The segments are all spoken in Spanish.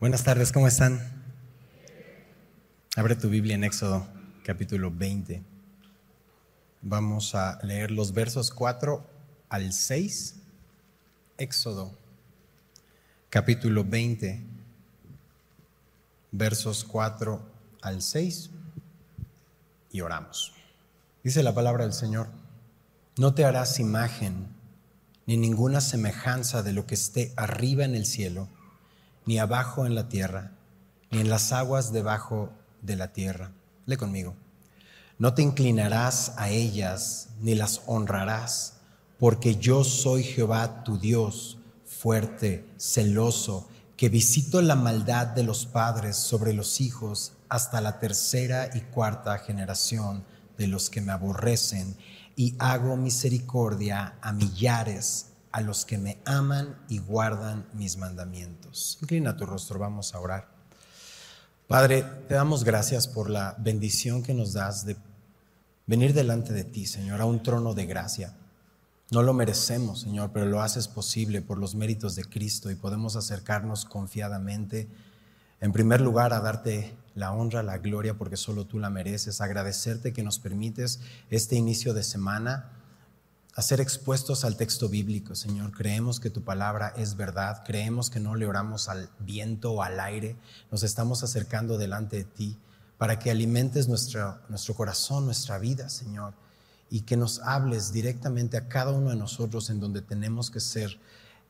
Buenas tardes, ¿cómo están? Abre tu Biblia en Éxodo, capítulo 20. Vamos a leer los versos 4 al 6. Éxodo, capítulo 20, versos 4 al 6. Y oramos. Dice la palabra del Señor, no te harás imagen ni ninguna semejanza de lo que esté arriba en el cielo ni abajo en la tierra, ni en las aguas debajo de la tierra. Lee conmigo. No te inclinarás a ellas, ni las honrarás, porque yo soy Jehová tu Dios, fuerte, celoso, que visito la maldad de los padres sobre los hijos hasta la tercera y cuarta generación de los que me aborrecen, y hago misericordia a millares a los que me aman y guardan mis mandamientos. Inclina tu rostro, vamos a orar. Padre, te damos gracias por la bendición que nos das de venir delante de ti, Señor, a un trono de gracia. No lo merecemos, Señor, pero lo haces posible por los méritos de Cristo y podemos acercarnos confiadamente, en primer lugar, a darte la honra, la gloria, porque solo tú la mereces, agradecerte que nos permites este inicio de semana a ser expuestos al texto bíblico, Señor. Creemos que tu palabra es verdad, creemos que no le oramos al viento o al aire, nos estamos acercando delante de ti para que alimentes nuestro, nuestro corazón, nuestra vida, Señor, y que nos hables directamente a cada uno de nosotros en donde tenemos que ser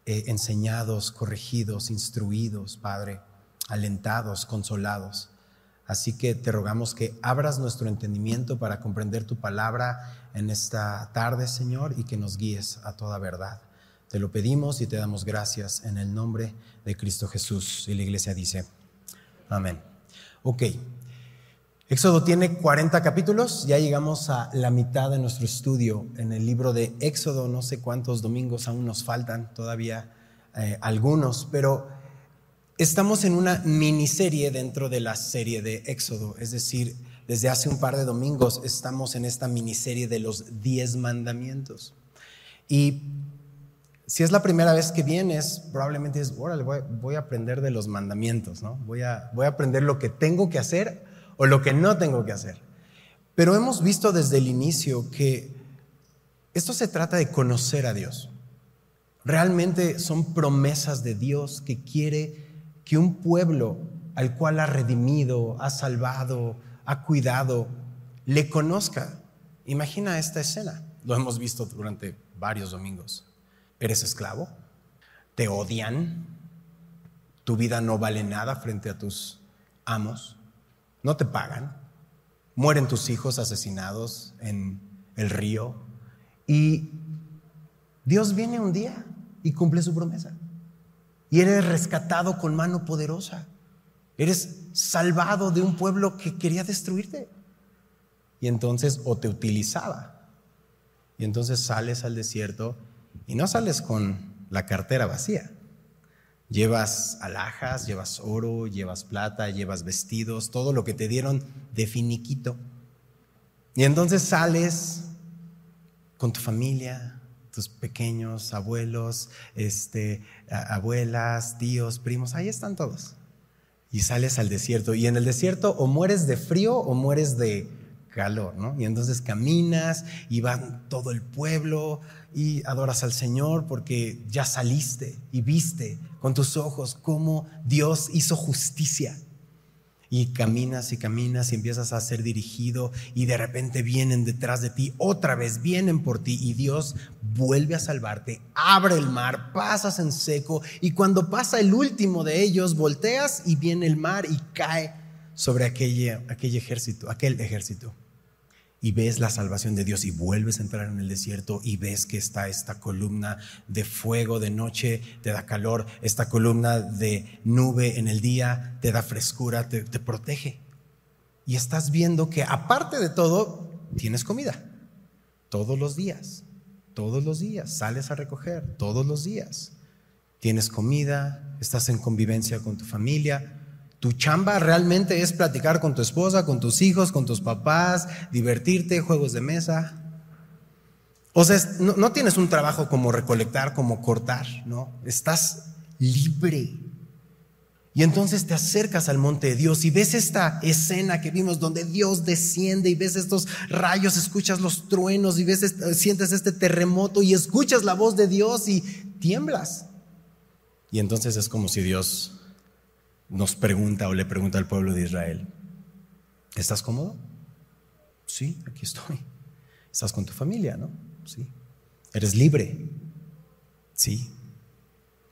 eh, enseñados, corregidos, instruidos, Padre, alentados, consolados. Así que te rogamos que abras nuestro entendimiento para comprender tu palabra en esta tarde, Señor, y que nos guíes a toda verdad. Te lo pedimos y te damos gracias en el nombre de Cristo Jesús. Y la iglesia dice, amén. Ok. Éxodo tiene 40 capítulos, ya llegamos a la mitad de nuestro estudio en el libro de Éxodo, no sé cuántos domingos aún nos faltan, todavía eh, algunos, pero Estamos en una miniserie dentro de la serie de Éxodo, es decir, desde hace un par de domingos estamos en esta miniserie de los diez mandamientos. Y si es la primera vez que vienes, probablemente es, órale, voy, a aprender de los mandamientos, ¿no? Voy a, voy a aprender lo que tengo que hacer o lo que no tengo que hacer. Pero hemos visto desde el inicio que esto se trata de conocer a Dios. Realmente son promesas de Dios que quiere que un pueblo al cual ha redimido, ha salvado, ha cuidado, le conozca. Imagina esta escena. Lo hemos visto durante varios domingos. ¿Eres esclavo? ¿Te odian? ¿Tu vida no vale nada frente a tus amos? ¿No te pagan? ¿Mueren tus hijos asesinados en el río? Y Dios viene un día y cumple su promesa y eres rescatado con mano poderosa. Eres salvado de un pueblo que quería destruirte. Y entonces o te utilizaba. Y entonces sales al desierto y no sales con la cartera vacía. Llevas alhajas, llevas oro, llevas plata, llevas vestidos, todo lo que te dieron de finiquito. Y entonces sales con tu familia, tus pequeños, abuelos, este, abuelas, tíos, primos, ahí están todos. Y sales al desierto. Y en el desierto o mueres de frío o mueres de calor, ¿no? Y entonces caminas y va todo el pueblo y adoras al Señor porque ya saliste y viste con tus ojos cómo Dios hizo justicia y caminas y caminas y empiezas a ser dirigido y de repente vienen detrás de ti, otra vez vienen por ti y Dios vuelve a salvarte, abre el mar, pasas en seco y cuando pasa el último de ellos, volteas y viene el mar y cae sobre aquel, aquel ejército, aquel ejército y ves la salvación de Dios y vuelves a entrar en el desierto y ves que está esta columna de fuego de noche, te da calor, esta columna de nube en el día te da frescura, te, te protege. Y estás viendo que aparte de todo, tienes comida todos los días, todos los días, sales a recoger todos los días. Tienes comida, estás en convivencia con tu familia, tu chamba realmente es platicar con tu esposa, con tus hijos, con tus papás, divertirte, juegos de mesa. O sea, no, tienes un trabajo como recolectar, como cortar, ¿no? Estás libre. Y entonces te acercas al monte de Dios y ves esta escena que vimos donde Dios desciende y ves estos rayos, escuchas los truenos y ves, sientes este terremoto y escuchas la voz de Dios y tiemblas. Y entonces es como si Dios nos pregunta o le pregunta al pueblo de Israel, ¿estás cómodo? Sí, aquí estoy. ¿Estás con tu familia, no? Sí. ¿Eres libre? Sí.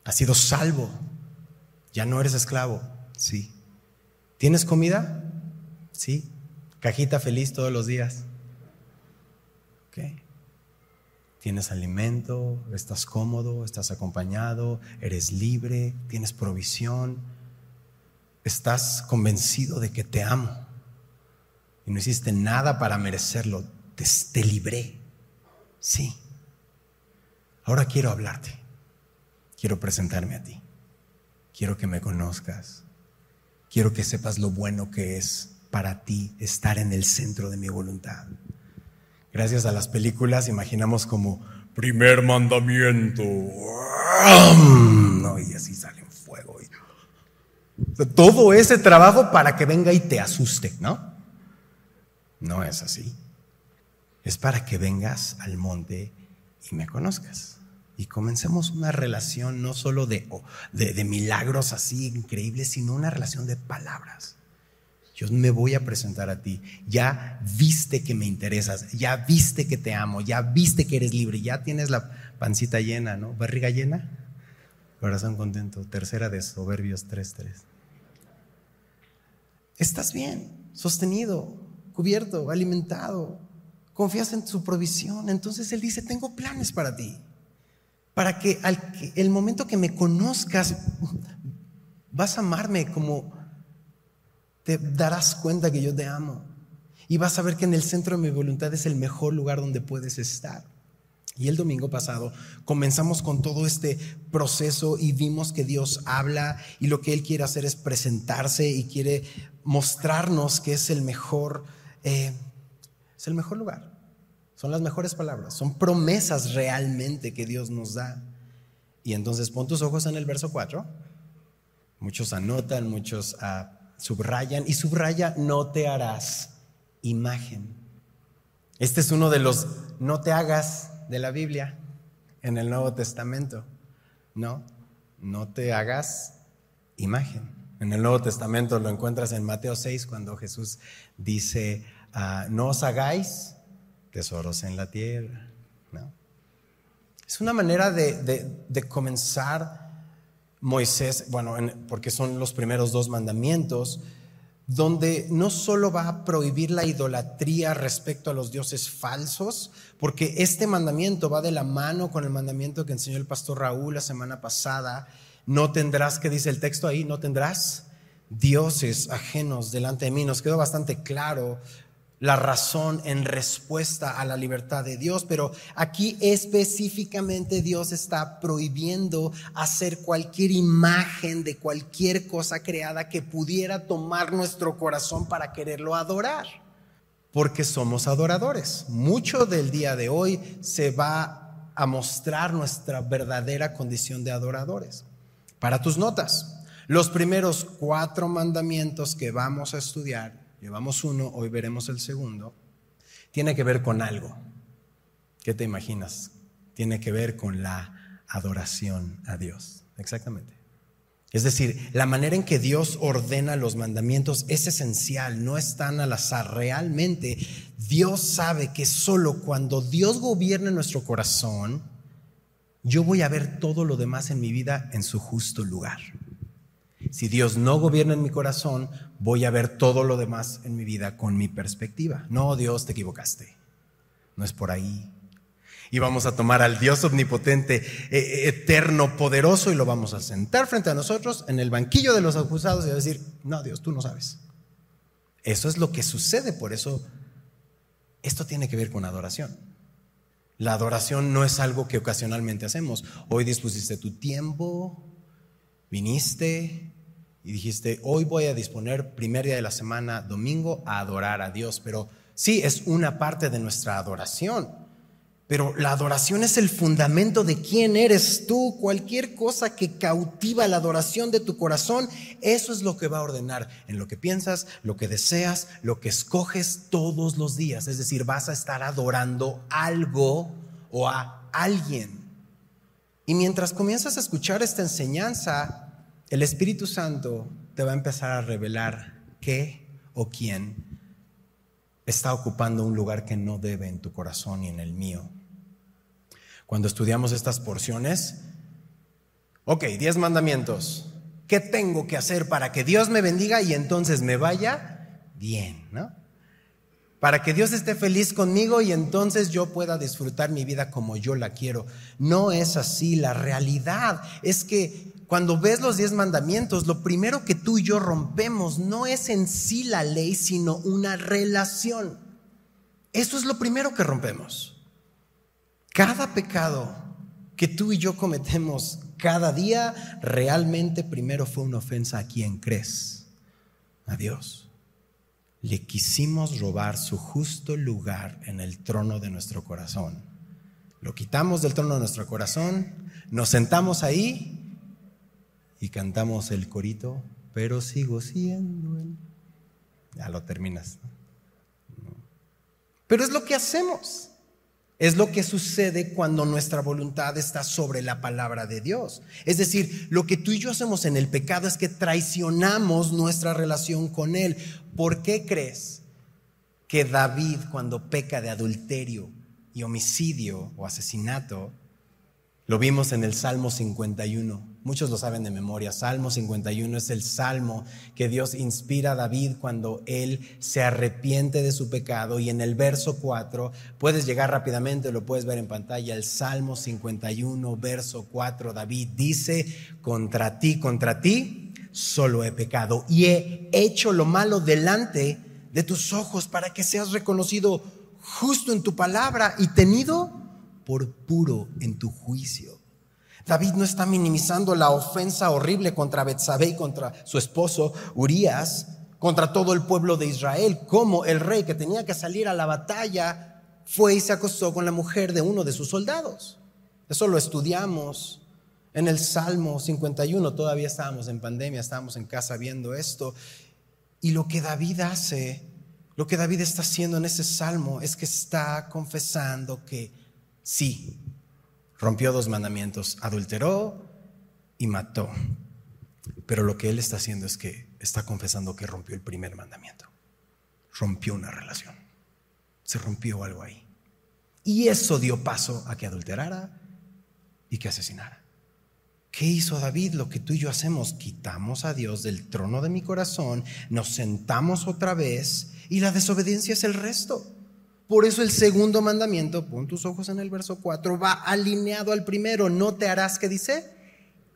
¿Has sido salvo? ¿Ya no eres esclavo? Sí. ¿Tienes comida? Sí. ¿Cajita feliz todos los días? ¿Qué? ¿Tienes alimento? ¿Estás cómodo? ¿Estás acompañado? ¿Eres libre? ¿Tienes provisión? ¿Estás convencido de que te amo? Y no hiciste nada para merecerlo. Te, libré. Sí. Ahora quiero hablarte. Quiero presentarme a ti. Quiero que me conozcas. Quiero que sepas lo bueno que es para ti estar en el centro de mi voluntad. Gracias a las películas imaginamos como primer mandamiento. y así sale. Todo ese trabajo para que venga y te asuste, ¿no? No es así. Es para que vengas al monte y me conozcas. Y comencemos una relación no solo de, milagros así increíbles, sino una relación de palabras. Yo me voy a presentar a ti. Ya viste que me interesas, ya viste que te amo, ya viste que eres libre, ya tienes la pancita llena, ¿no? Barriga llena, corazón contento. Tercera de Soberbios 3.3. Estás bien, sostenido, cubierto, alimentado, confías en su provisión. Entonces Él dice, tengo planes para ti. Para que al el momento que me conozcas, vas a amarme como te darás cuenta que yo te amo. Y vas a ver que en el centro de mi voluntad es el mejor lugar donde puedes estar. Y el domingo pasado comenzamos con todo este proceso y vimos que Dios habla y lo que Él quiere hacer es presentarse y quiere mostrarnos que es el mejor, eh, es el mejor lugar. Son las mejores palabras, son promesas realmente que Dios nos da. Y entonces pon tus ojos en el verso 4. Muchos anotan, muchos uh, subrayan y subraya, no te harás imagen. Este es uno de los no te hagas de la Biblia en el Nuevo Testamento. No, no te hagas imagen. En el Nuevo Testamento lo encuentras en Mateo 6 cuando Jesús dice, ah, no os hagáis tesoros en la tierra. ¿no? Es una manera de, de comenzar Moisés, bueno, porque son los primeros dos mandamientos, donde no solo va a prohibir la idolatría respecto a los dioses falsos, porque este mandamiento va de la mano con el mandamiento que enseñó el pastor Raúl la semana pasada, no tendrás, que dice el texto ahí, no tendrás dioses ajenos delante de mí. Nos quedó bastante claro la razón en respuesta a la libertad de Dios, pero aquí específicamente Dios está prohibiendo hacer cualquier imagen de cualquier cosa creada que pudiera tomar nuestro corazón para quererlo adorar, porque somos adoradores. Mucho del día de hoy se va a mostrar nuestra verdadera condición de adoradores. Para tus notas, los primeros cuatro mandamientos que vamos a estudiar Llevamos uno, hoy veremos el segundo. Tiene que ver con algo. ¿Qué te imaginas? Tiene que ver con la adoración a Dios. Exactamente. Es decir, la manera en que Dios ordena los mandamientos es esencial, no es tan al azar. Realmente Dios sabe que solo cuando Dios gobierne nuestro corazón, yo voy a ver todo lo demás en mi vida en su justo lugar. Si Dios no gobierna en mi corazón, voy a ver todo lo demás en mi vida con mi perspectiva. No, Dios, te equivocaste. No es por ahí. Y vamos a tomar al Dios omnipotente, eh, eh, eterno, poderoso, y lo vamos a sentar frente a nosotros en el banquillo de los acusados y a decir, no, Dios, tú no sabes. Eso es lo que sucede, por eso esto tiene que ver con adoración. La adoración no es algo que ocasionalmente hacemos. Hoy dispusiste tu tiempo, viniste, y dijiste, hoy voy a disponer primer día de la semana, domingo, a adorar a Dios. Pero sí, es una parte de nuestra adoración. Pero la adoración es el fundamento de quién eres tú. Cualquier cosa que cautiva la adoración de tu corazón, eso es lo que va a ordenar en lo que piensas, lo que deseas, lo que escoges todos los días. Es decir, vas a estar adorando algo o a alguien. Y mientras comienzas a escuchar esta enseñanza, el Espíritu Santo te va a empezar a revelar qué o quién está ocupando un lugar que no debe en tu corazón y en el mío. Cuando estudiamos estas porciones, ok, diez mandamientos. ¿Qué tengo que hacer para que Dios me bendiga y entonces me vaya bien, ¿no? Para que Dios esté feliz conmigo y entonces yo pueda disfrutar mi vida como yo la quiero. No es así. La realidad es que cuando ves los diez mandamientos, lo primero que tú y yo rompemos no es en sí la ley, sino una relación. Eso es lo primero que rompemos. Cada pecado que tú y yo cometemos cada día realmente primero fue una ofensa a quien crees, a Dios. Le quisimos robar su justo lugar en el trono de nuestro corazón. Lo quitamos del trono de nuestro corazón, nos sentamos ahí y cantamos el corito, pero sigo siendo él. Ya lo terminas. Pero es lo que hacemos. Es lo que sucede cuando nuestra voluntad está sobre la palabra de Dios. Es decir, lo que tú y yo hacemos en el pecado es que traicionamos nuestra relación con Él. ¿Por qué crees que David cuando peca de adulterio y homicidio o asesinato, lo vimos en el Salmo 51? Muchos lo saben de memoria. Salmo 51 es el salmo que Dios inspira a David cuando él se arrepiente de su pecado. Y en el verso 4, puedes llegar rápidamente, lo puedes ver en pantalla, el Salmo 51, verso 4, David dice, contra ti, contra ti, solo he pecado y he hecho lo malo delante de tus ojos para que seas reconocido justo en tu palabra y tenido por puro en tu juicio. David no está minimizando la ofensa horrible contra Betsabé y contra su esposo Urias, contra todo el pueblo de Israel, como el rey que tenía que salir a la batalla fue y se acostó con la mujer de uno de sus soldados. Eso lo estudiamos en el Salmo 51, todavía estábamos en pandemia, estábamos en casa viendo esto. Y lo que David hace, lo que David está haciendo en ese salmo es que está confesando que sí, rompió dos mandamientos, adulteró y mató. Pero lo que él está haciendo es que está confesando que rompió el primer mandamiento. Rompió una relación. Se rompió algo ahí. Y eso dio paso a que adulterara y que asesinara. ¿Qué hizo David? Lo que tú y yo hacemos, quitamos a Dios del trono de mi corazón, nos sentamos otra vez y la desobediencia es el resto. Por eso el segundo mandamiento, pon tus ojos en el verso 4, va alineado al primero. No te harás, ¿qué dice?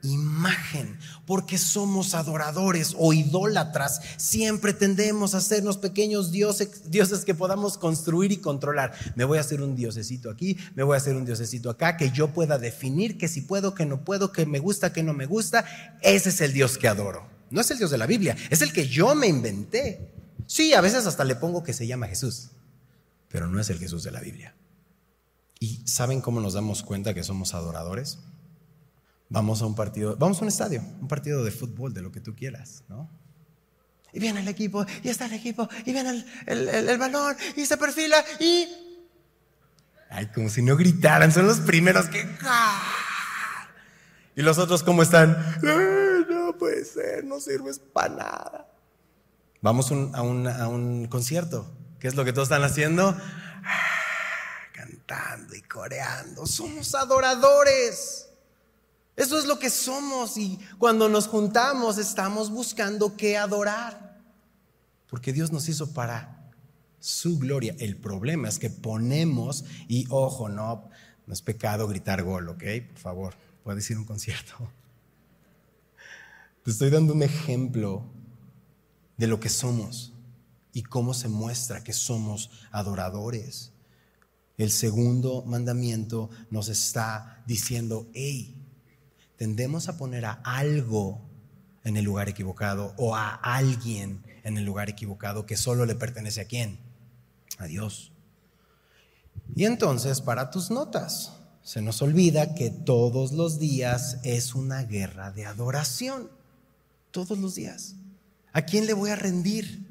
Imagen, porque somos adoradores o idólatras. Siempre tendemos a hacernos pequeños dioses, dioses que podamos construir y controlar. Me voy a hacer un diosecito aquí, me voy a hacer un diosecito acá, que yo pueda definir que si puedo, que no puedo, que me gusta, que no me gusta. Ese es el Dios que adoro. No es el Dios de la Biblia, es el que yo me inventé. Sí, a veces hasta le pongo que se llama Jesús pero no es el Jesús de la Biblia. ¿Y saben cómo nos damos cuenta que somos adoradores? Vamos a un partido, vamos a un estadio, un partido de fútbol, de lo que tú quieras, ¿no? Y viene el equipo, y está el equipo, y viene el, balón, y se perfila, y... Ay, como si no gritaran, son los primeros que... Y los otros, ¿cómo están? no puede ser, no sirves para nada. Vamos a un concierto, ¿Qué es lo que todos están haciendo? Ah, cantando y coreando. Somos adoradores. Eso es lo que somos y cuando nos juntamos estamos buscando qué adorar. Porque Dios nos hizo para su gloria. El problema es que ponemos, y ojo, no, no es pecado gritar gol, ¿ok? Por favor, puedes ir a un concierto. Te estoy dando un ejemplo de lo que somos y cómo se muestra que somos adoradores. El segundo mandamiento nos está diciendo, hey, tendemos a poner a algo en el lugar equivocado o a alguien en el lugar equivocado que solo le pertenece a quién? A Dios. Y entonces, para tus notas, se nos olvida que todos los días es una guerra de adoración. Todos los días. ¿A quién le voy a rendir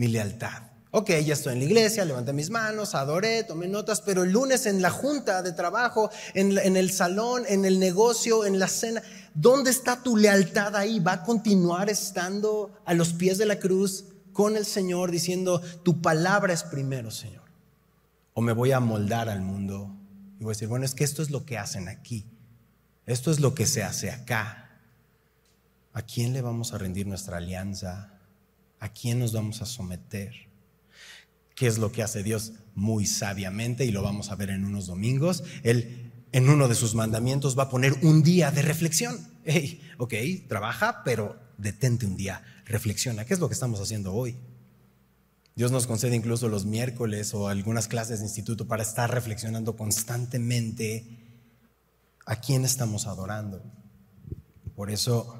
mi lealtad? Ok, ya estoy en la iglesia, levanté mis manos, adoré, tomé notas, pero el lunes en la junta de trabajo, en, en, el salón, en el negocio, en la cena, ¿dónde está tu lealtad ahí? ¿Va a continuar estando a los pies de la cruz con el Señor diciendo, tu palabra es primero, Señor? ¿O me voy a moldar al mundo y voy a decir, bueno, es que esto es lo que hacen aquí, esto es lo que se hace acá? ¿A quién le vamos a rendir nuestra alianza? ¿A quién nos vamos a someter? ¿Qué es lo que hace Dios muy sabiamente? Y lo vamos a ver en unos domingos. Él en uno de sus mandamientos va a poner un día de reflexión. Hey, ok, trabaja, pero detente un día, reflexiona. ¿Qué es lo que estamos haciendo hoy? Dios nos concede incluso los miércoles o algunas clases de instituto para estar reflexionando constantemente a quién estamos adorando. Por eso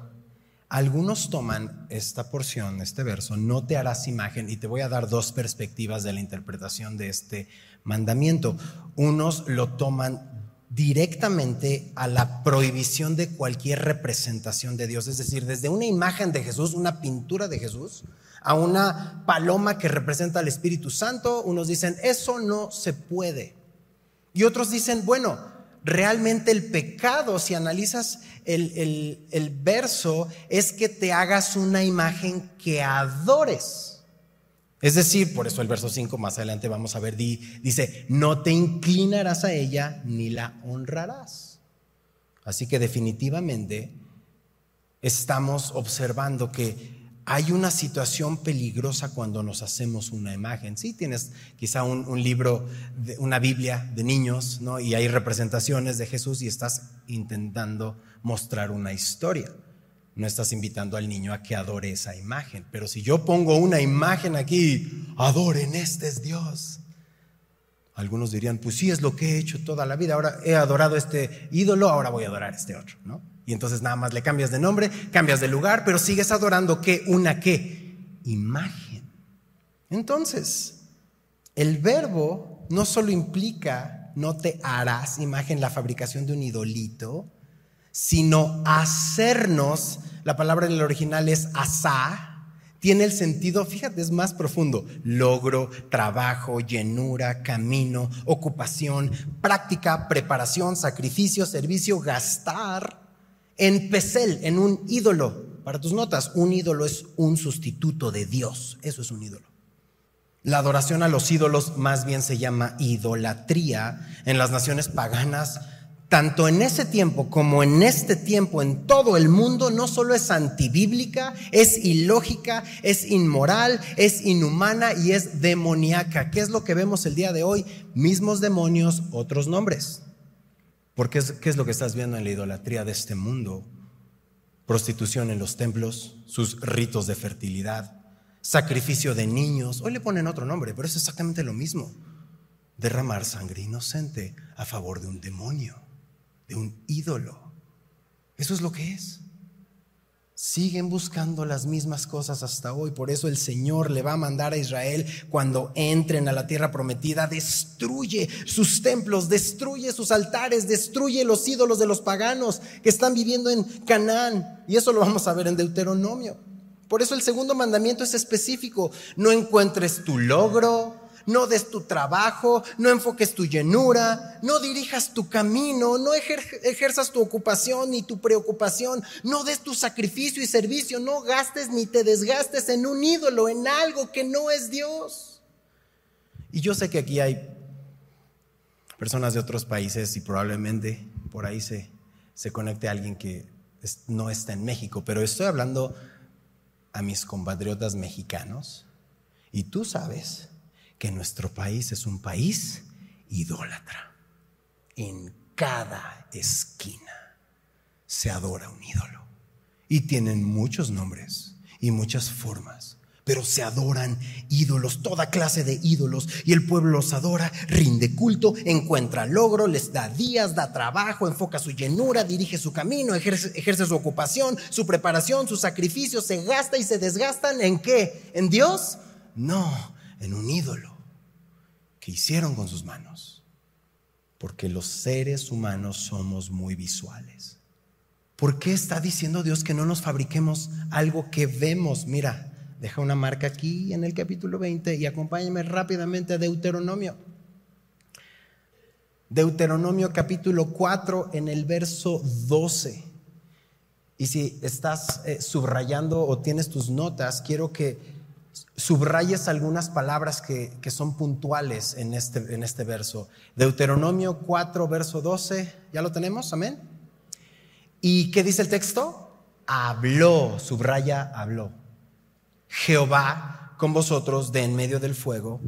algunos toman esta porción, este verso, no te harás imagen, y te voy a dar dos perspectivas de la interpretación de este mandamiento. Unos lo toman directamente a la prohibición de cualquier representación de Dios, es decir, desde una imagen de Jesús, una pintura de Jesús, a una paloma que representa al Espíritu Santo, unos dicen, eso no se puede. Y otros dicen, bueno, realmente el pecado, si analizas el, verso, es que te hagas una imagen que adores. Es decir, por eso el verso 5 más adelante vamos a ver, dice, no te inclinarás a ella ni la honrarás. Así que definitivamente estamos observando que hay una situación peligrosa cuando nos hacemos una imagen. Sí, tienes quizá un, libro, de, una Biblia de niños, ¿no? Y hay representaciones de Jesús y estás intentando mostrar una historia. No estás invitando al niño a que adore esa imagen. Pero si yo pongo una imagen aquí, adoren, este es Dios. Algunos dirían, pues sí, es lo que he hecho toda la vida. Ahora he adorado este ídolo, ahora voy a adorar este otro, ¿no? Y entonces nada más le cambias de nombre, cambias de lugar, pero sigues adorando qué, una qué, imagen. Entonces, el verbo no solo implica no te harás imagen la fabricación de un idolito, sino hacernos, la palabra en el original es asá, tiene el sentido, fíjate, es más profundo. Logro, trabajo, llenura, camino, ocupación, práctica, preparación, sacrificio, servicio, gastar en Pesel, en un ídolo. Para tus notas, un ídolo es un sustituto de Dios. Eso es un ídolo. La adoración a los ídolos más bien se llama idolatría. En las naciones paganas, tanto en ese tiempo como en este tiempo, en todo el mundo, no solo es antibíblica, es ilógica, es inmoral, es inhumana y es demoníaca. ¿Qué es lo que vemos el día de hoy? Mismos demonios, otros nombres. Porque ¿qué es lo que estás viendo en la idolatría de este mundo? Prostitución en los templos, sus ritos de fertilidad, sacrificio de niños. Hoy le ponen otro nombre, pero es exactamente lo mismo. Derramar sangre inocente a favor de un demonio, de un ídolo. Eso es lo que es siguen buscando las mismas cosas hasta hoy. Por eso el Señor le va a mandar a Israel cuando entren a la tierra prometida, destruye sus templos, destruye sus altares, destruye los ídolos de los paganos que están viviendo en Canaán. Y eso lo vamos a ver en Deuteronomio. Por eso el segundo mandamiento es específico. No encuentres tu logro, no des tu trabajo, no enfoques tu llenura, no dirijas tu camino, no ejerzas tu ocupación ni tu preocupación, no des tu sacrificio y servicio, no gastes ni te desgastes en un ídolo, en algo que no es Dios. Y yo sé que aquí hay personas de otros países y probablemente por ahí se, se conecte alguien que no está en México, pero estoy hablando a mis compatriotas mexicanos y tú sabes que nuestro país es un país idólatra. En cada esquina se adora un ídolo. Y tienen muchos nombres y muchas formas, pero se adoran ídolos, toda clase de ídolos, y el pueblo los adora, rinde culto, encuentra logro, les da días, da trabajo, enfoca su llenura, dirige su camino, ejerce, su ocupación, su preparación, su sacrificio, se gasta y se desgastan en qué? ¿En Dios? No, en un ídolo. Que hicieron con sus manos. Porque los seres humanos somos muy visuales. ¿Por qué está diciendo Dios que no nos fabriquemos algo que vemos? Mira, deja una marca aquí en el capítulo 20 y acompáñame rápidamente a Deuteronomio. Deuteronomio capítulo 4 en el verso 12. Y si estás eh, subrayando o tienes tus notas, quiero que subrayes algunas palabras que, son puntuales en este, en este verso. Deuteronomio 4, verso 12, ¿ya lo tenemos? Amén. ¿Y qué dice el texto? Habló, subraya, habló. Jehová con vosotros de en medio del fuego.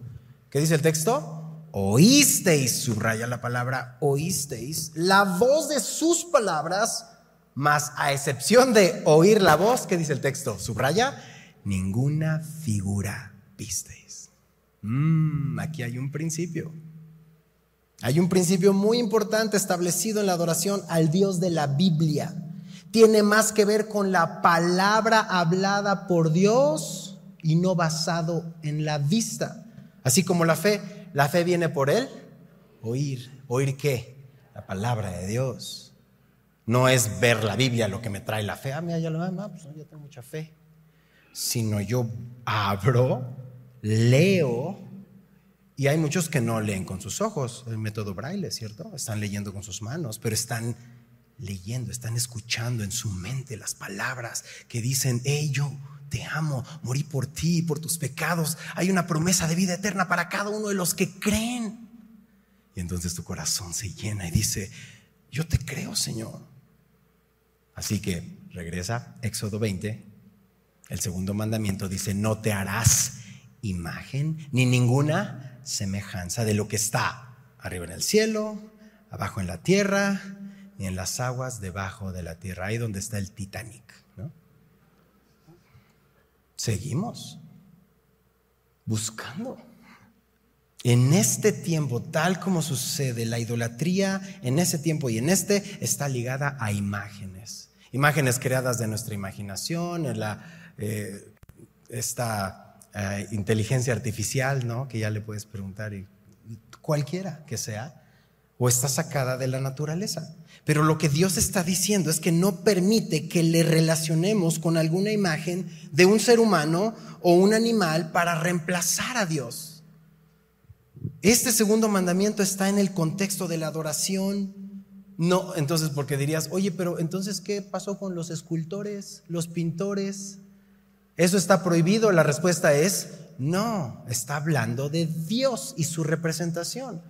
¿Qué dice el texto? Oísteis, subraya la palabra, oísteis la voz de sus palabras, mas a excepción de oír la voz, ¿qué dice el texto? Subraya, ninguna figura visteis. Mm, aquí hay un principio. Hay un principio muy importante establecido en la adoración al Dios de la Biblia. Tiene más que ver con la palabra hablada por Dios y no basado en la vista. Así como la fe, la fe viene por él, oír. ¿Oír qué? La palabra de Dios. No es ver la Biblia lo que me trae la fe. Ah, mira, ya lo ah, pues yo tengo mucha fe sino yo abro, leo, y hay muchos que no leen con sus ojos, el método braille, ¿cierto? Están leyendo con sus manos, pero están leyendo, están escuchando en su mente las palabras que dicen, hey, yo te amo, morí por ti, por tus pecados, hay una promesa de vida eterna para cada uno de los que creen. Y entonces tu corazón se llena y dice, yo te creo, Señor. Así que regresa, Éxodo 20, el segundo mandamiento dice, no te harás imagen ni ninguna semejanza de lo que está arriba en el cielo, abajo en la tierra, ni en las aguas debajo de la tierra, ahí donde está el Titanic. Seguimos buscando. En este tiempo, tal como sucede la idolatría, en ese tiempo y en este, está ligada a imágenes. Imágenes creadas de nuestra imaginación, en la eh, esta eh, inteligencia artificial, ¿no? Que ya le puedes preguntar, y, cualquiera que sea, o está sacada de la naturaleza. Pero lo que Dios está diciendo es que no permite que le relacionemos con alguna imagen de un ser humano o un animal para reemplazar a Dios. Este segundo mandamiento está en el contexto de la adoración. No, entonces, porque dirías, oye, pero entonces, ¿qué pasó con los escultores, los pintores, ¿Eso está prohibido? La respuesta es no, está hablando de Dios y su representación.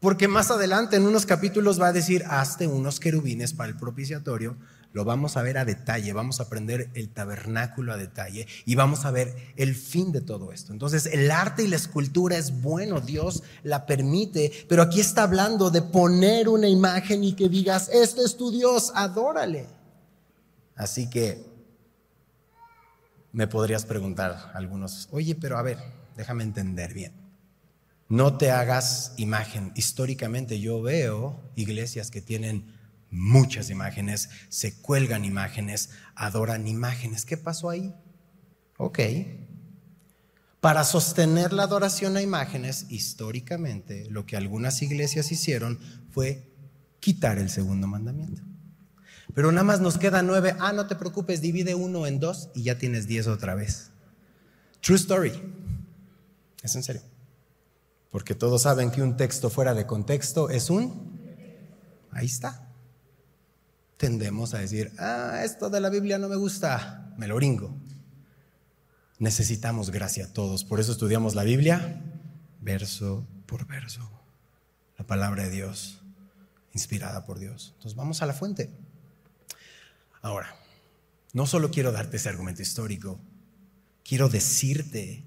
Porque más adelante en unos capítulos va a decir, hazte unos querubines para el propiciatorio. Lo vamos a ver a detalle, vamos a aprender el tabernáculo a detalle y vamos a ver el fin de todo esto. Entonces el arte y la escultura es bueno, Dios la permite, pero aquí está hablando de poner una imagen y que digas, este es tu Dios, adórale. Así que me podrías preguntar algunos, oye, pero a ver, déjame entender bien. No te hagas imagen. Históricamente yo veo iglesias que tienen muchas imágenes, se cuelgan imágenes, adoran imágenes. ¿Qué pasó ahí? Ok. Para sostener la adoración a imágenes, históricamente lo que algunas iglesias hicieron fue quitar el segundo mandamiento. Pero nada más nos quedan nueve. Ah, no te preocupes, divide uno en dos y ya tienes diez otra vez. True story. Es en serio. Porque todos saben que un texto fuera de contexto es un... Ahí está. Tendemos a decir, ah, esto de la Biblia no me gusta, me lo bringo. Necesitamos gracia todos, por eso estudiamos la Biblia verso por verso. La palabra de Dios, inspirada por Dios. Entonces vamos a la fuente. Ahora, no solo quiero darte ese argumento histórico, quiero decirte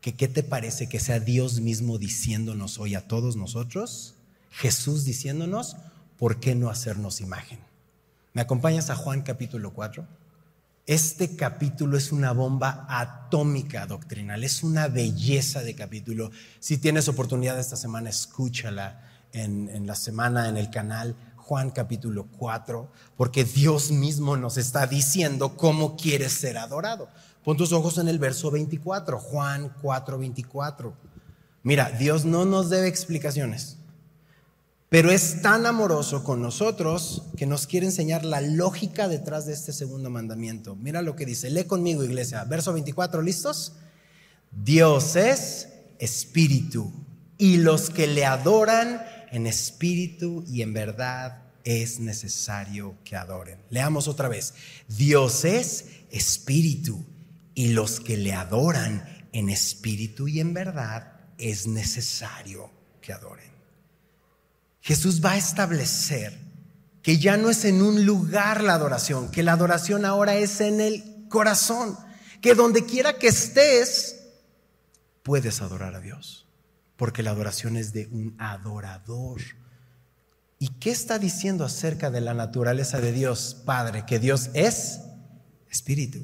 que qué te parece que sea Dios mismo diciéndonos hoy a todos nosotros, Jesús diciéndonos, ¿por qué no hacernos imagen? ¿Me acompañas a Juan capítulo 4? Este capítulo es una bomba atómica doctrinal, es una belleza de capítulo. Si tienes oportunidad esta semana, escúchala en, en la semana en el canal Juan capítulo 4, porque Dios mismo nos está diciendo cómo quieres ser adorado. Pon tus ojos en el verso 24, Juan 4, 24. Mira, Dios no nos debe explicaciones, pero es tan amoroso con nosotros que nos quiere enseñar la lógica detrás de este segundo mandamiento. Mira lo que dice, lee conmigo iglesia, verso 24, ¿listos? Dios es espíritu y los que le adoran en espíritu y en verdad es necesario que adoren. Leamos otra vez. Dios es espíritu y los que le adoran en espíritu y en verdad es necesario que adoren. Jesús va a establecer que ya no es en un lugar la adoración, que la adoración ahora es en el corazón, que donde quiera que estés, puedes adorar a Dios, porque la adoración es de un adorador. ¿Y qué está diciendo acerca de la naturaleza de Dios, Padre? Que Dios es espíritu.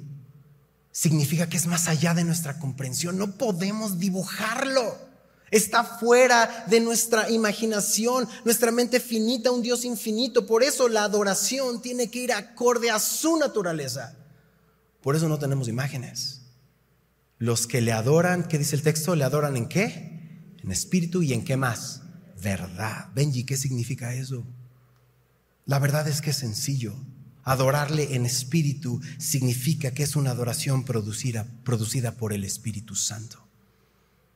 Significa que es más allá de nuestra comprensión. No podemos dibujarlo. Está fuera de nuestra imaginación, nuestra mente finita, un Dios infinito. Por eso la adoración tiene que ir acorde a su naturaleza. Por eso no tenemos imágenes. Los que le adoran, ¿qué dice el texto? ¿Le adoran en qué? En espíritu y en qué más? verdad. Benji, ¿qué significa eso? La verdad es que es sencillo. Adorarle en espíritu significa que es una adoración producida, producida por el Espíritu Santo.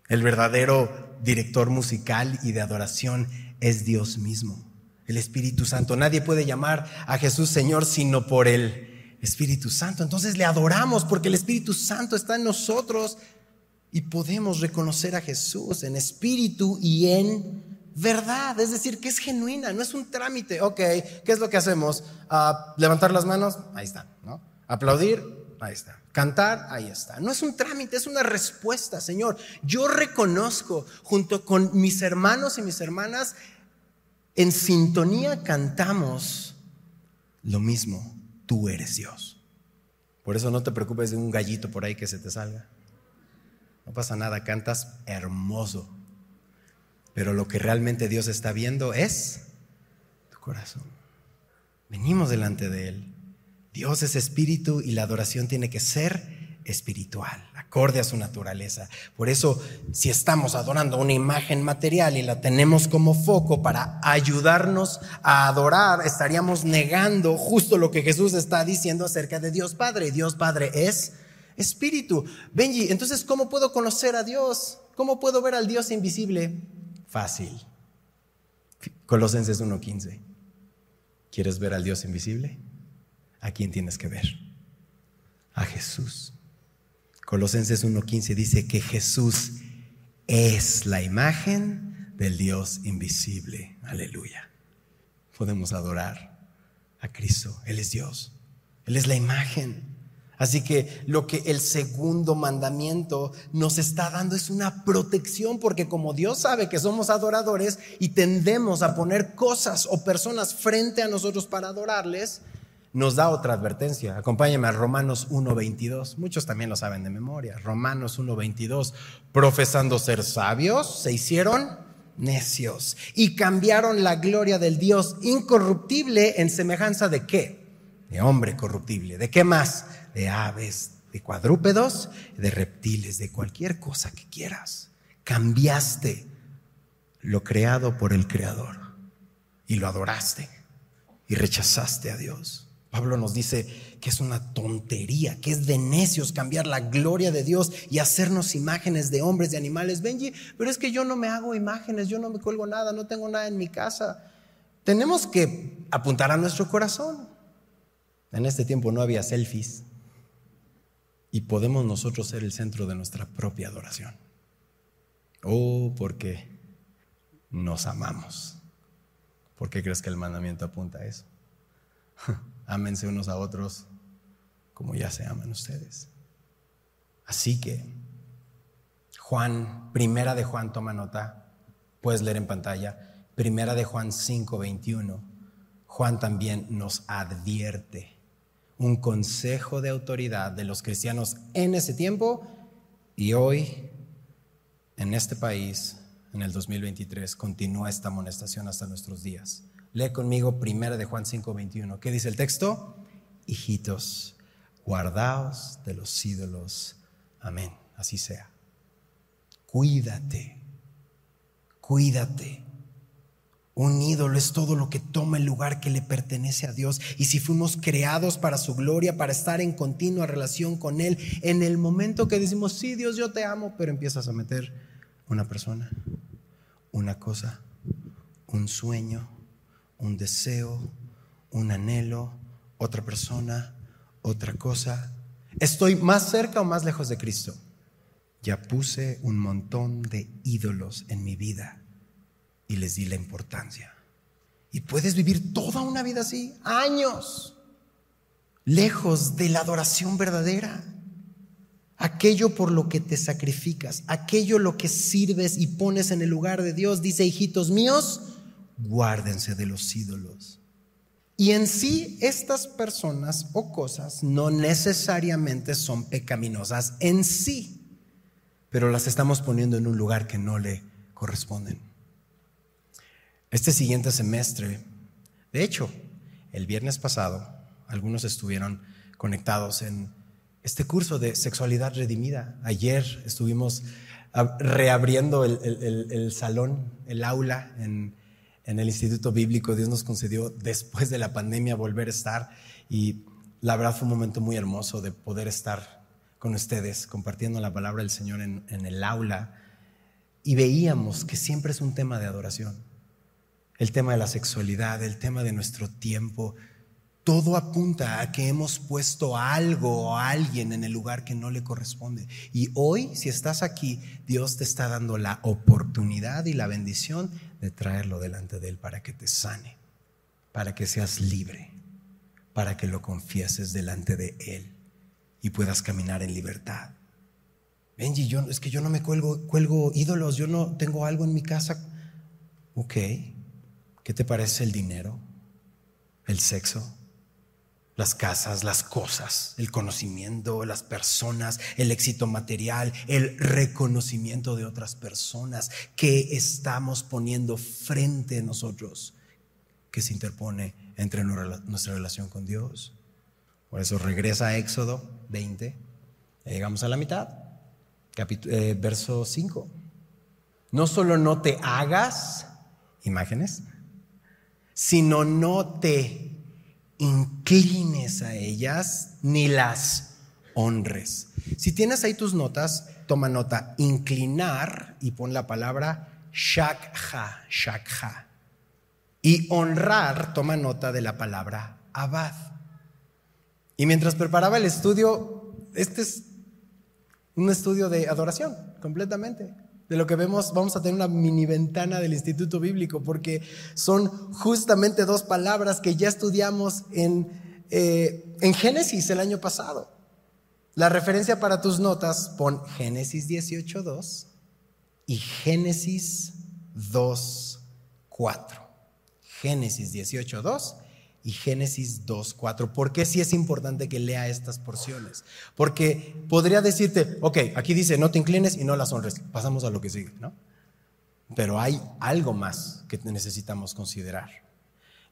El verdadero director musical y de adoración es Dios mismo, el Espíritu Santo. Nadie puede llamar a Jesús Señor sino por el Espíritu Santo. Entonces le adoramos porque el Espíritu Santo está en nosotros y podemos reconocer a Jesús en espíritu y en verdad, es decir, que es genuina, no es un trámite. Ok, ¿qué es lo que hacemos? Ah, levantar las manos, ahí está, ¿no? Aplaudir, ahí está. Cantar, ahí está. No es un trámite, es una respuesta, Señor. Yo reconozco junto con mis hermanos y mis hermanas, en sintonía cantamos lo mismo, tú eres Dios. Por eso no te preocupes de un gallito por ahí que se te salga. No pasa nada, cantas hermoso. Pero lo que realmente Dios está viendo es tu corazón. Venimos delante de Él. Dios es espíritu y la adoración tiene que ser espiritual, acorde a su naturaleza. Por eso, si estamos adorando una imagen material y la tenemos como foco para ayudarnos a adorar, estaríamos negando justo lo que Jesús está diciendo acerca de Dios Padre. Dios Padre es espíritu. Benji, entonces, ¿cómo puedo conocer a Dios? ¿Cómo puedo ver al Dios invisible? Fácil. Colosenses 1.15. ¿Quieres ver al Dios invisible? ¿A quién tienes que ver? A Jesús. Colosenses 1.15 dice que Jesús es la imagen del Dios invisible. Aleluya. Podemos adorar a Cristo. Él es Dios. Él es la imagen. Así que lo que el segundo mandamiento nos está dando es una protección, porque como Dios sabe que somos adoradores y tendemos a poner cosas o personas frente a nosotros para adorarles, nos da otra advertencia. Acompáñame a Romanos 1.22. Muchos también lo saben de memoria. Romanos 1.22. Profesando ser sabios, se hicieron necios y cambiaron la gloria del Dios incorruptible en semejanza de qué? De hombre corruptible. ¿De qué más? De aves, de cuadrúpedos, de reptiles, de cualquier cosa que quieras. Cambiaste lo creado por el Creador y lo adoraste y rechazaste a Dios. Pablo nos dice que es una tontería, que es de necios cambiar la gloria de Dios y hacernos imágenes de hombres, de animales. Benji, pero es que yo no me hago imágenes, yo no me cuelgo nada, no tengo nada en mi casa. Tenemos que apuntar a nuestro corazón. En este tiempo no había selfies y podemos nosotros ser el centro de nuestra propia adoración. Oh, porque nos amamos. ¿Por qué crees que el mandamiento apunta a eso? Ámense unos a otros como ya se aman ustedes. Así que, Juan, primera de Juan, toma nota, puedes leer en pantalla, primera de Juan 5, 21, Juan también nos advierte un consejo de autoridad de los cristianos en ese tiempo y hoy, en este país, en el 2023, continúa esta amonestación hasta nuestros días. Lee conmigo primera de Juan 5:21. ¿Qué dice el texto? Hijitos, guardaos de los ídolos. Amén. Así sea. Cuídate Cuídate. Un ídolo es todo lo que toma el lugar que le pertenece a Dios. Y si fuimos creados para su gloria, para estar en continua relación con Él, en el momento que decimos, sí, Dios, yo te amo, pero empiezas a meter una persona, una cosa, un sueño, un deseo, un anhelo, otra persona, otra cosa. ¿Estoy más cerca o más lejos de Cristo? Ya puse un montón de ídolos en mi vida y les di la importancia. Y puedes vivir toda una vida así, años, lejos de la adoración verdadera. Aquello por lo que te sacrificas, aquello lo que sirves y pones en el lugar de Dios, dice, hijitos míos, guárdense de los ídolos. Y en sí, estas personas o cosas no necesariamente son pecaminosas en sí, pero las estamos poniendo en un lugar que no le corresponden. Este siguiente semestre, de hecho, el viernes pasado, algunos estuvieron conectados en este curso de sexualidad redimida. Ayer estuvimos reabriendo el, salón, el aula en, el Instituto Bíblico. Dios nos concedió después de la pandemia volver a estar y la verdad fue un momento muy hermoso de poder estar con ustedes compartiendo la palabra del Señor en el aula y veíamos que siempre es un tema de adoración el tema de la sexualidad, el tema de nuestro tiempo, todo apunta a que hemos puesto algo o alguien en el lugar que no le corresponde. Y hoy, si estás aquí, Dios te está dando la oportunidad y la bendición de traerlo delante de Él para que te sane, para que seas libre, para que lo confieses delante de Él y puedas caminar en libertad. Benji, yo, es que yo no me cuelgo, cuelgo ídolos, yo no tengo algo en mi casa. Ok, ¿Qué te parece el dinero, el sexo, las casas, las cosas, el conocimiento, las personas, el éxito material, el reconocimiento de otras personas que estamos poniendo frente a nosotros que se interpone entre nuestra relación con Dios? Por eso regresa a Éxodo 20, llegamos a la mitad, eh, verso 5. No solo no te hagas imágenes, sino no te inclines a ellas ni las honres. Si tienes ahí tus notas, toma nota, inclinar y pon la palabra shakha, shakha. Y honrar, toma nota de la palabra abad. Y mientras preparaba el estudio, este es un estudio de adoración, completamente de lo que vemos, vamos a tener una mini ventana del Instituto Bíblico, porque son justamente dos palabras que ya estudiamos en, eh, en Génesis el año pasado. La referencia para tus notas, pon Génesis 18.2 y Génesis 2.4. Génesis 18.2 y Génesis 2.4. ¿Por qué sí es importante que lea estas porciones? Porque podría decirte, ok, aquí dice no te inclines y no las honres. Pasamos a lo que sigue, ¿no? Pero hay algo más que necesitamos considerar.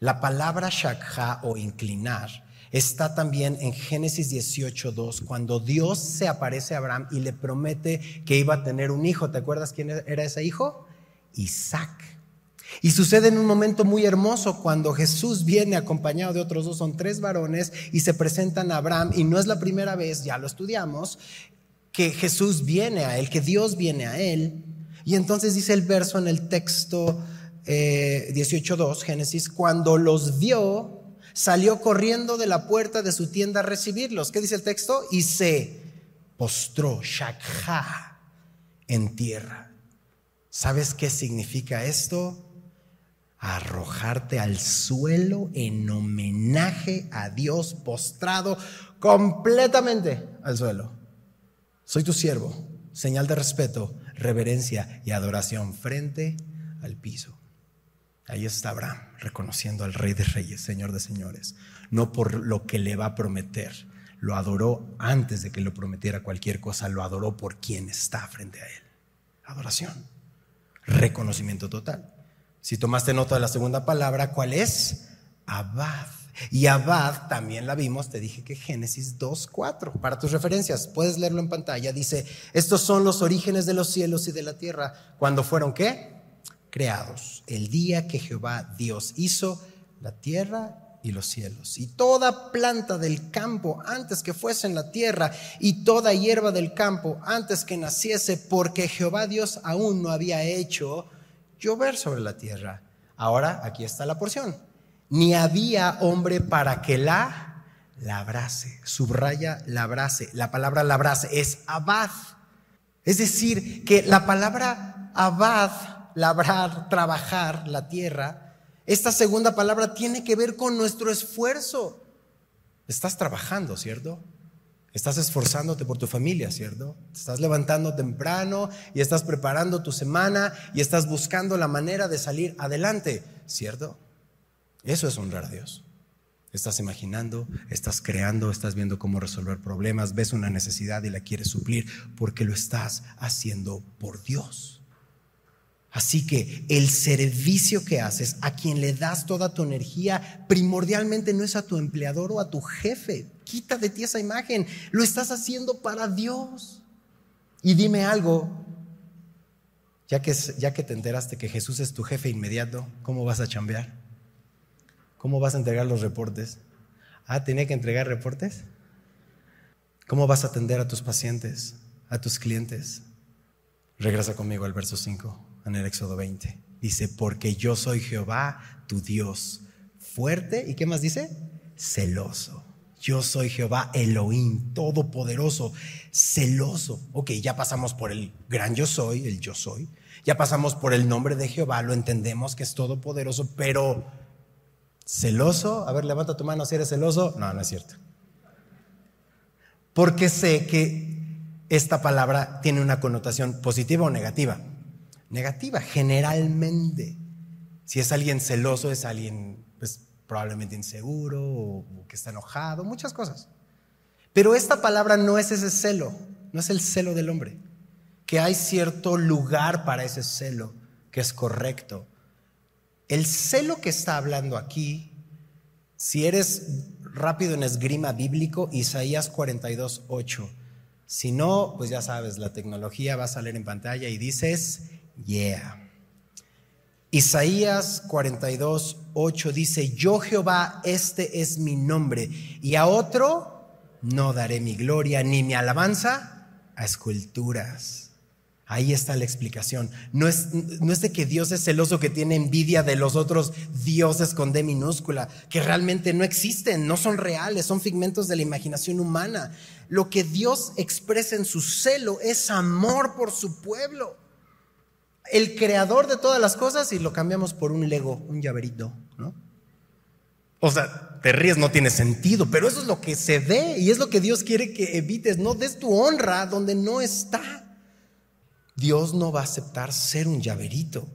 La palabra shakha o inclinar está también en Génesis 18.2, cuando Dios se aparece a Abraham y le promete que iba a tener un hijo. ¿Te acuerdas quién era ese hijo? Isaac. Y sucede en un momento muy hermoso cuando Jesús viene acompañado de otros dos, son tres varones y se presentan a Abraham y no es la primera vez, ya lo estudiamos, que Jesús viene a él, que Dios viene a él. Y entonces dice el verso en el texto eh, 18.2, Génesis, cuando los vio, salió corriendo de la puerta de su tienda a recibirlos. ¿Qué dice el texto? Y se postró, shakha, en tierra. ¿Sabes qué significa esto? Arrojarte al suelo en homenaje a Dios, postrado completamente al suelo. Soy tu siervo, señal de respeto, reverencia y adoración frente al piso. Ahí está Abraham, reconociendo al Rey de Reyes, Señor de Señores, no por lo que le va a prometer, lo adoró antes de que lo prometiera cualquier cosa, lo adoró por quien está frente a él. Adoración, reconocimiento total. Si tomaste nota de la segunda palabra, ¿cuál es? Abad. Y Abad también la vimos, te dije que Génesis 2.4. Para tus referencias, puedes leerlo en pantalla. Dice, estos son los orígenes de los cielos y de la tierra. Cuando fueron qué? creados el día que Jehová Dios hizo la tierra y los cielos, y toda planta del campo antes que fuese en la tierra, y toda hierba del campo antes que naciese, porque Jehová Dios aún no había hecho llover sobre la tierra. Ahora aquí está la porción. Ni había hombre para que la labrase. Subraya labrase. La palabra labrase es abad. Es decir, que la palabra abad, labrar, trabajar la tierra, esta segunda palabra tiene que ver con nuestro esfuerzo. Estás trabajando, ¿cierto? Estás esforzándote por tu familia, ¿cierto? estás levantando temprano y estás preparando tu semana y estás buscando la manera de salir adelante, ¿cierto? Eso es honrar a Dios. Estás imaginando, estás creando, estás viendo cómo resolver problemas, ves una necesidad y la quieres suplir porque lo estás haciendo por Dios. Así que el servicio que haces, a quien le das toda tu energía, primordialmente no es a tu empleador o a tu jefe. Quita de ti esa imagen. Lo estás haciendo para Dios. Y dime algo, ya que, ya que te enteraste que Jesús es tu jefe inmediato, ¿cómo vas a chambear? ¿Cómo vas a entregar los reportes? Ah, ¿tenía que entregar reportes? ¿Cómo vas a atender a tus pacientes, a tus clientes? Regresa conmigo al verso 5 en el Éxodo 20. Dice, porque yo soy Jehová, tu Dios, fuerte. ¿Y qué más dice? Celoso. Yo soy Jehová Elohim, todopoderoso, celoso. Ok, ya pasamos por el gran yo soy, el yo soy. Ya pasamos por el nombre de Jehová, lo entendemos que es todopoderoso, pero celoso. A ver, levanta tu mano si eres celoso. No, no es cierto. Porque sé que esta palabra tiene una connotación positiva o negativa negativa, generalmente. Si es alguien celoso, es alguien pues, probablemente inseguro o, que está enojado, muchas cosas. Pero esta palabra no es ese celo, no es el celo del hombre, que hay cierto lugar para ese celo que es correcto. El celo que está hablando aquí, si eres rápido en esgrima bíblico, Isaías 42, 8. Si no, pues ya sabes, la tecnología va a salir en pantalla y dices, Yeah. Isaías 42, 8 dice, yo Jehová, este es mi nombre, y a otro no daré mi gloria ni mi alabanza a esculturas. Ahí está la explicación. No es, no es de que Dios es celoso que tiene envidia de los otros dioses con D minúscula, que realmente no existen, no son reales, son figmentos de la imaginación humana. Lo que Dios expresa en su celo es amor por su pueblo el creador de todas las cosas y lo cambiamos por un Lego, un llaverito, ¿no? O sea, te ríes, no tiene sentido, pero eso es lo que se ve y es lo que Dios quiere que evites. No des tu honra donde no está. Dios no va a aceptar ser un llaverito.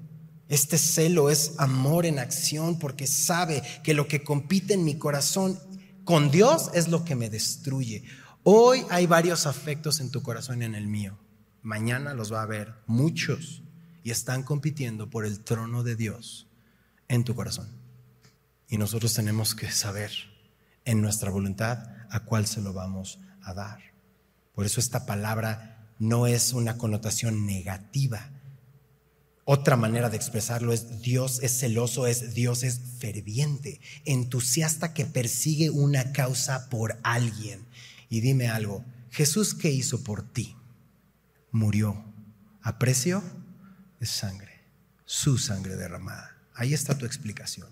Este celo es amor en acción porque sabe que lo que compite en mi corazón con Dios es lo que me destruye. Hoy hay varios afectos en tu corazón y en el mío. Mañana los va a haber muchos y están compitiendo por el trono de Dios en tu corazón. Y nosotros tenemos que saber en nuestra voluntad a cuál se lo vamos a dar. Por eso esta palabra no es una connotación negativa. Otra manera de expresarlo es Dios es celoso, es Dios es ferviente, entusiasta que persigue una causa por alguien. Y dime algo, Jesús qué hizo por ti? Murió a precio sangre, su sangre derramada. Ahí está tu explicación.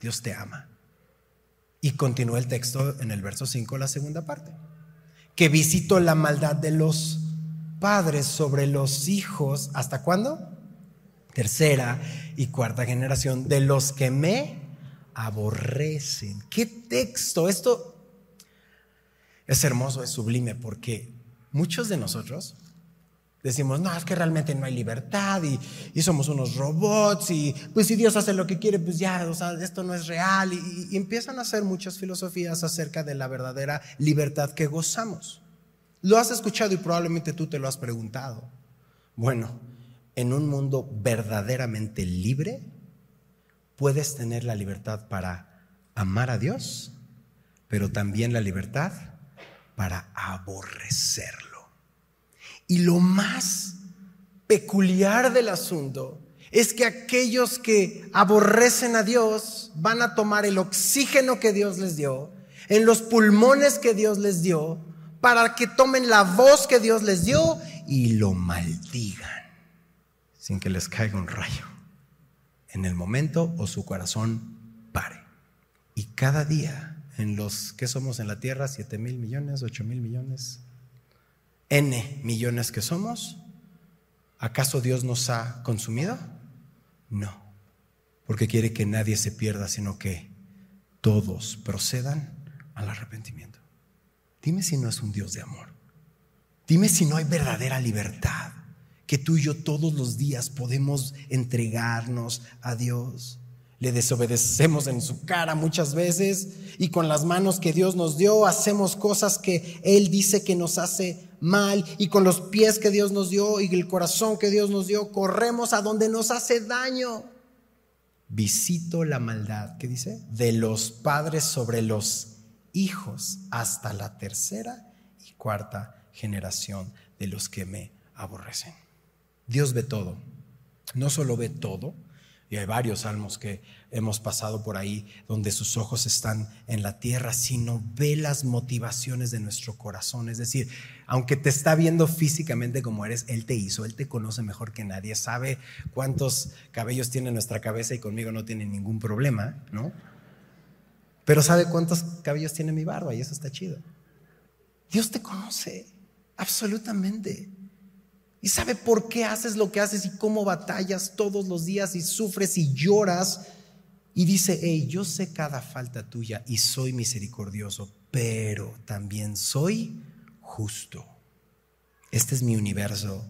Dios te ama. Y continúa el texto en el verso 5, la segunda parte. Que visito la maldad de los padres sobre los hijos. ¿Hasta cuándo? Tercera y cuarta generación de los que me aborrecen. ¿Qué texto? Esto es hermoso, es sublime, porque muchos de nosotros decimos, no, es que realmente no hay libertad y, somos unos robots y pues si Dios hace lo que quiere, pues ya, o sea, esto no es real y, y empiezan a hacer muchas filosofías acerca de la verdadera libertad que gozamos. Lo has escuchado y probablemente tú te lo has preguntado. Bueno, en un mundo verdaderamente libre, puedes tener la libertad para amar a Dios, pero también la libertad para aborrecerlo. Y lo más peculiar del asunto es que aquellos que aborrecen a Dios van a tomar el oxígeno que Dios les dio, en los pulmones que Dios les dio, para que tomen la voz que Dios les dio y lo maldigan sin que les caiga un rayo en el momento o su corazón pare. Y cada día en los que somos en la tierra, 7 mil millones, 8 mil millones, N millones que somos, ¿acaso Dios nos ha consumido? No, porque quiere que nadie se pierda, sino que todos procedan al arrepentimiento. Dime si no es un Dios de amor. Dime si no hay verdadera libertad, que tú y yo todos los días podemos entregarnos a Dios. Le desobedecemos en su cara muchas veces y con las manos que Dios nos dio hacemos cosas que Él dice que nos hace mal y con los pies que Dios nos dio y el corazón que Dios nos dio corremos a donde nos hace daño. Visito la maldad, ¿qué dice? De los padres sobre los hijos hasta la tercera y cuarta generación de los que me aborrecen. Dios ve todo. No solo ve todo, y hay varios salmos que hemos pasado por ahí donde sus ojos están en la tierra, sino ve las motivaciones de nuestro corazón. Es decir, aunque te está viendo físicamente como eres, Él te hizo, Él te conoce mejor que nadie, sabe cuántos cabellos tiene nuestra cabeza y conmigo no tiene ningún problema, ¿no? Pero sabe cuántos cabellos tiene mi barba y eso está chido. Dios te conoce, absolutamente. Y sabe por qué haces lo que haces y cómo batallas todos los días y sufres y lloras. Y dice, hey, yo sé cada falta tuya y soy misericordioso, pero también soy justo. Este es mi universo,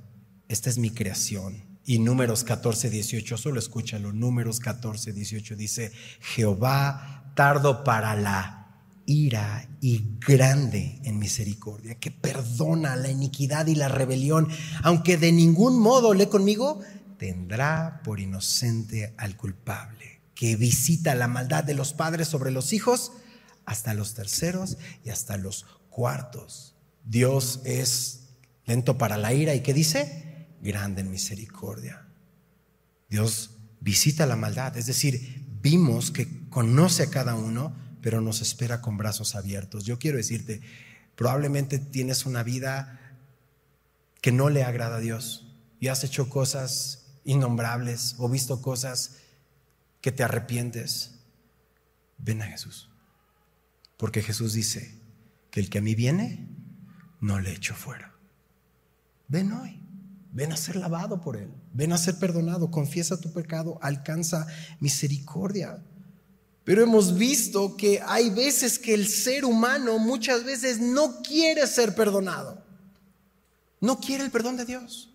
esta es mi creación. Y números 14, 18, solo escúchalo, números 14, 18 dice, Jehová tardo para la ira y grande en misericordia, que perdona la iniquidad y la rebelión, aunque de ningún modo le conmigo, tendrá por inocente al culpable, que visita la maldad de los padres sobre los hijos hasta los terceros y hasta los cuartos. Dios es lento para la ira y ¿qué dice? Grande en misericordia. Dios visita la maldad, es decir, vimos que conoce a cada uno, pero nos espera con brazos abiertos. Yo quiero decirte, probablemente tienes una vida que no le agrada a Dios y has hecho cosas innombrables o visto cosas que te arrepientes. Ven a Jesús. Porque Jesús dice que el que a mí viene, no le echo fuera. Ven hoy. Ven a ser lavado por Él. Ven a ser perdonado. Confiesa tu pecado. Alcanza misericordia. Pero hemos visto que hay veces que el ser humano muchas veces no quiere ser perdonado. No quiere el perdón de Dios.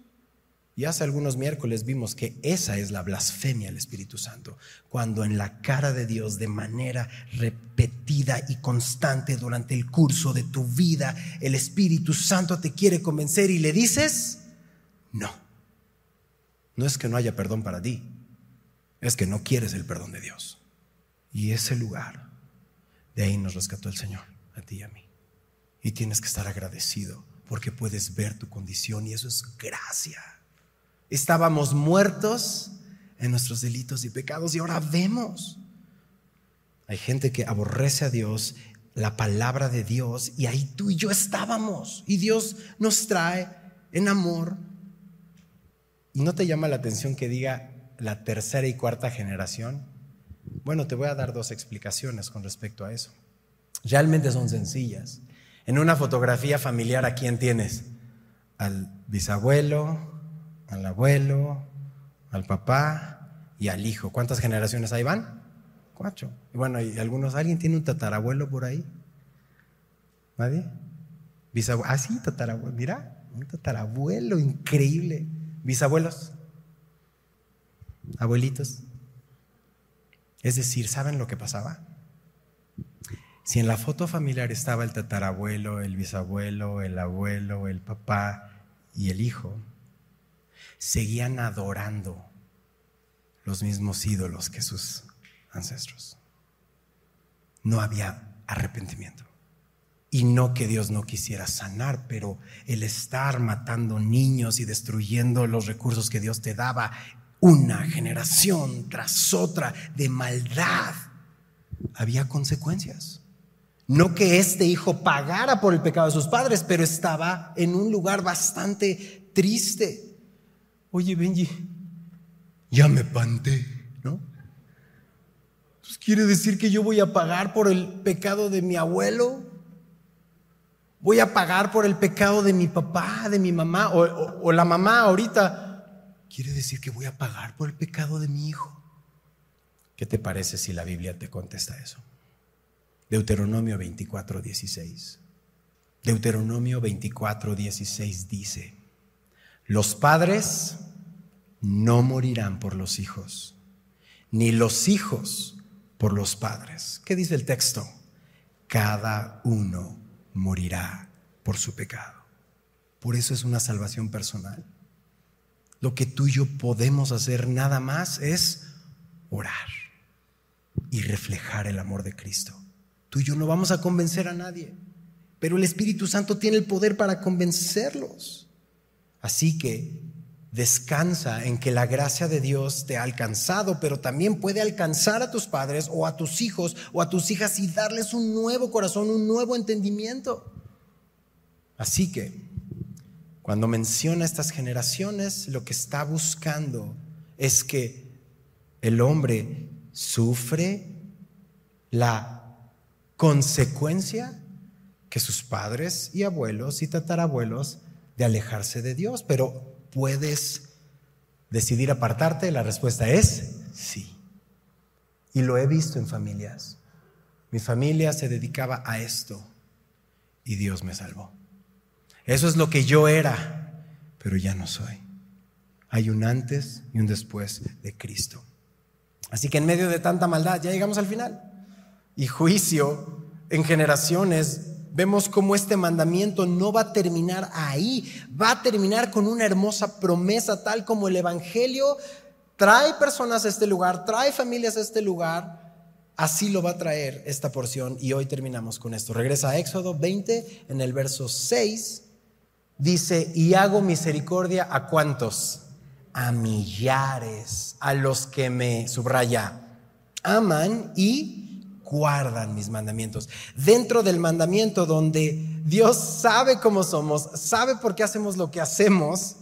Y hace algunos miércoles vimos que esa es la blasfemia del Espíritu Santo, cuando en la cara de Dios de manera repetida y constante durante el curso de tu vida, el Espíritu Santo te quiere convencer y le dices, no, no es que no haya perdón para ti, es que no quieres el perdón de Dios. Y ese lugar, de ahí nos rescató el Señor, a ti y a mí. Y tienes que estar agradecido porque puedes ver tu condición y eso es gracia. Estábamos muertos en nuestros delitos y pecados y ahora vemos. Hay gente que aborrece a Dios, la palabra de Dios, y ahí tú y yo estábamos. Y Dios nos trae en amor. ¿Y no te llama la atención que diga la tercera y cuarta generación? Bueno, te voy a dar dos explicaciones con respecto a eso. Realmente son sencillas. En una fotografía familiar, ¿a quién tienes? Al bisabuelo, al abuelo, al papá y al hijo. ¿Cuántas generaciones ahí van? Cuatro. Y bueno, y algunos, ¿alguien tiene un tatarabuelo por ahí? ¿Nadie? Ah, sí, tatarabuelo. Mira, un tatarabuelo increíble. Bisabuelos. Abuelitos. Es decir, ¿saben lo que pasaba? Si en la foto familiar estaba el tatarabuelo, el bisabuelo, el abuelo, el papá y el hijo, seguían adorando los mismos ídolos que sus ancestros. No había arrepentimiento. Y no que Dios no quisiera sanar, pero el estar matando niños y destruyendo los recursos que Dios te daba una generación tras otra de maldad, había consecuencias. No que este hijo pagara por el pecado de sus padres, pero estaba en un lugar bastante triste. Oye, Benji, ya me panté, ¿no? Pues quiere decir que yo voy a pagar por el pecado de mi abuelo. Voy a pagar por el pecado de mi papá, de mi mamá, o, o la mamá ahorita quiere decir que voy a pagar por el pecado de mi hijo. ¿Qué te parece si la Biblia te contesta eso? Deuteronomio 24, 16. Deuteronomio 24, 16 dice, los padres no morirán por los hijos, ni los hijos por los padres. ¿Qué dice el texto? Cada uno morirá por su pecado. Por eso es una salvación personal. Lo que tú y yo podemos hacer nada más es orar y reflejar el amor de Cristo. Tú y yo no vamos a convencer a nadie, pero el Espíritu Santo tiene el poder para convencerlos. Así que descansa en que la gracia de Dios te ha alcanzado, pero también puede alcanzar a tus padres o a tus hijos o a tus hijas y darles un nuevo corazón, un nuevo entendimiento. Así que cuando menciona estas generaciones, lo que está buscando es que el hombre sufre la consecuencia que sus padres y abuelos y tatarabuelos de alejarse de Dios. Pero puedes decidir apartarte. La respuesta es sí. Y lo he visto en familias. Mi familia se dedicaba a esto y Dios me salvó. Eso es lo que yo era, pero ya no soy. Hay un antes y un después de Cristo. Así que en medio de tanta maldad, ya llegamos al final. Y juicio en generaciones, vemos cómo este mandamiento no va a terminar ahí, va a terminar con una hermosa promesa, tal como el Evangelio trae personas a este lugar, trae familias a este lugar. Así lo va a traer esta porción y hoy terminamos con esto. Regresa a Éxodo 20 en el verso 6 dice, y hago misericordia a cuántos? A millares, a los que me, subraya, aman y guardan mis mandamientos. Dentro del mandamiento donde Dios sabe cómo somos, sabe por qué hacemos lo que hacemos,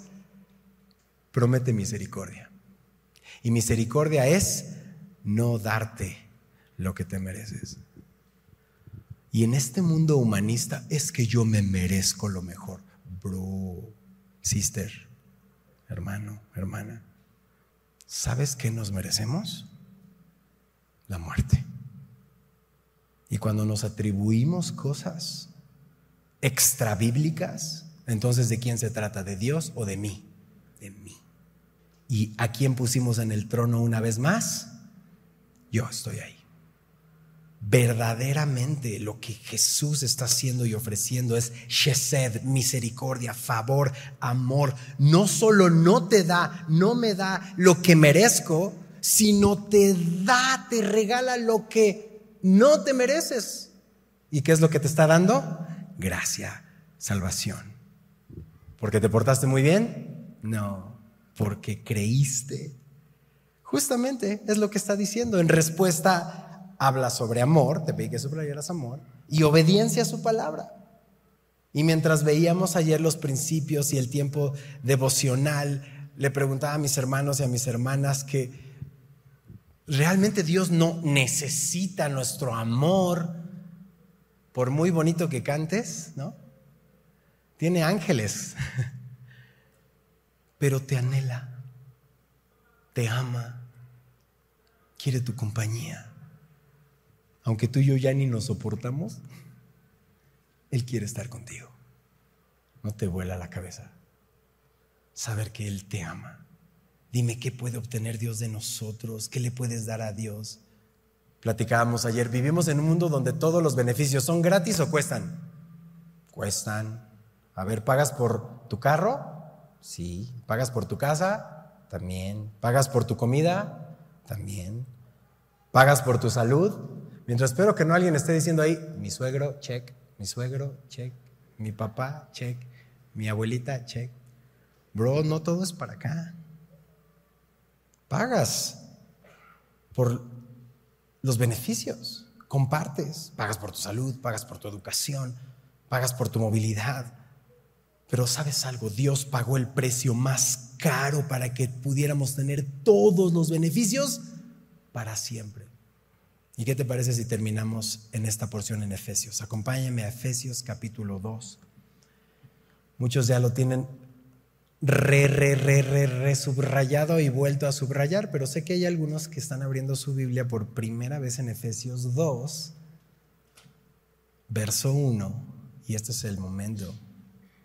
promete misericordia. Y misericordia es no darte lo que te mereces. Y en este mundo humanista es que yo me merezco lo mejor bro, sister, hermano, hermana, ¿sabes qué nos merecemos? La muerte. Y cuando nos atribuimos cosas extrabíblicas, entonces ¿de quién se trata? ¿De Dios o de mí? De mí. ¿Y a quién pusimos en el trono una vez más? Yo estoy ahí verdaderamente lo que Jesús está haciendo y ofreciendo es Shesed, misericordia, favor, amor. No solo no te da, no me da lo que merezco, sino te da, te regala lo que no te mereces. ¿Y qué es lo que te está dando? Gracia, salvación. ¿Porque te portaste muy bien? No, porque creíste. Justamente es lo que está diciendo en respuesta habla sobre amor, te pedí que subrayaras amor, y obediencia a su palabra. Y mientras veíamos ayer los principios y el tiempo devocional, le preguntaba a mis hermanos y a mis hermanas que realmente Dios no necesita nuestro amor, por muy bonito que cantes, ¿no? Tiene ángeles, pero te anhela, te ama, quiere tu compañía aunque tú y yo ya ni nos soportamos, Él quiere estar contigo. No te vuela la cabeza. Saber que Él te ama. Dime qué puede obtener Dios de nosotros, qué le puedes dar a Dios. Platicábamos ayer, vivimos en un mundo donde todos los beneficios son gratis o cuestan. Cuestan. A ver, ¿pagas por tu carro? Sí. ¿Pagas por tu casa? También. ¿Pagas por tu comida? También. ¿Pagas por tu salud? Mientras espero que no alguien esté diciendo ahí, mi suegro, check, mi suegro, check, mi papá, check, mi abuelita, check. Bro, no todo es para acá. Pagas por los beneficios, compartes, pagas por tu salud, pagas por tu educación, pagas por tu movilidad. Pero sabes algo, Dios pagó el precio más caro para que pudiéramos tener todos los beneficios para siempre. ¿Y qué te parece si terminamos en esta porción en Efesios? Acompáñame a Efesios capítulo 2. Muchos ya lo tienen re, re, re, re, re subrayado y vuelto a subrayar, pero sé que hay algunos que están abriendo su Biblia por primera vez en Efesios 2, verso 1, y este es el momento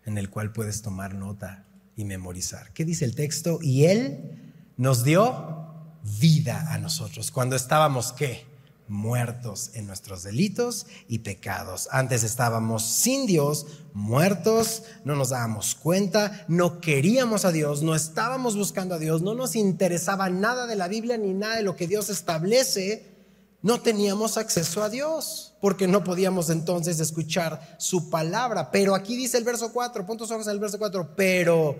en el cual puedes tomar nota y memorizar. ¿Qué dice el texto? Y Él nos dio vida a nosotros. Cuando estábamos, ¿qué? Muertos en nuestros delitos y pecados. Antes estábamos sin Dios, muertos, no nos dábamos cuenta, no queríamos a Dios, no estábamos buscando a Dios, no nos interesaba nada de la Biblia ni nada de lo que Dios establece. No teníamos acceso a Dios porque no podíamos entonces escuchar su palabra. Pero aquí dice el verso 4, puntos ojos en el verso 4, pero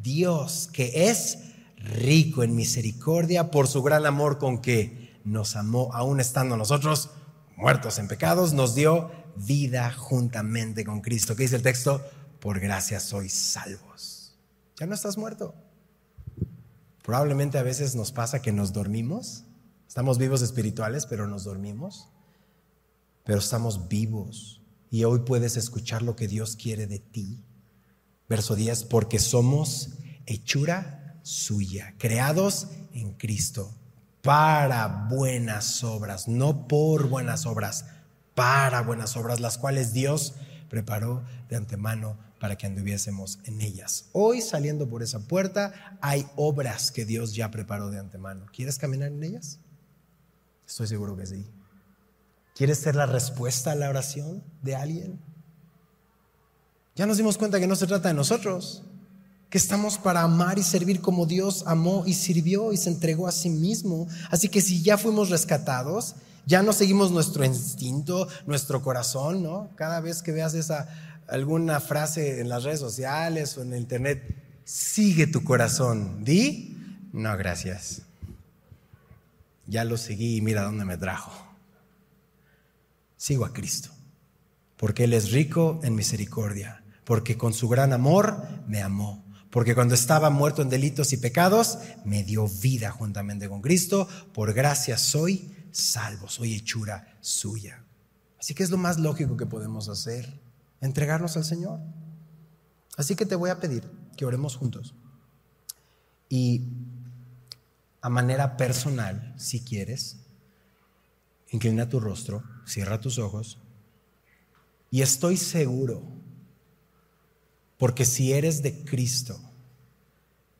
Dios que es rico en misericordia por su gran amor con que nos amó, aún estando nosotros muertos en pecados, nos dio vida juntamente con Cristo. ¿Qué dice el texto? Por gracia sois salvos. Ya no estás muerto. Probablemente a veces nos pasa que nos dormimos. Estamos vivos espirituales, pero nos dormimos. Pero estamos vivos. Y hoy puedes escuchar lo que Dios quiere de ti. Verso 10, porque somos hechura suya, creados en Cristo para buenas obras, no por buenas obras, para buenas obras, las cuales Dios preparó de antemano para que anduviésemos en ellas. Hoy saliendo por esa puerta hay obras que Dios ya preparó de antemano. ¿Quieres caminar en ellas? Estoy seguro que sí. ¿Quieres ser la respuesta a la oración de alguien? Ya nos dimos cuenta que no se trata de nosotros estamos para amar y servir como Dios amó y sirvió y se entregó a sí mismo. Así que si ya fuimos rescatados, ya no seguimos nuestro instinto, nuestro corazón, ¿no? Cada vez que veas esa alguna frase en las redes sociales o en el internet, sigue tu corazón. Di, no, gracias. Ya lo seguí y mira dónde me trajo. Sigo a Cristo, porque Él es rico en misericordia, porque con su gran amor me amó porque cuando estaba muerto en delitos y pecados, me dio vida juntamente con Cristo. Por gracia soy salvo, soy hechura suya. Así que es lo más lógico que podemos hacer, entregarnos al Señor. Así que te voy a pedir que oremos juntos. Y a manera personal, si quieres, inclina tu rostro, cierra tus ojos. Y estoy seguro porque si eres de Cristo,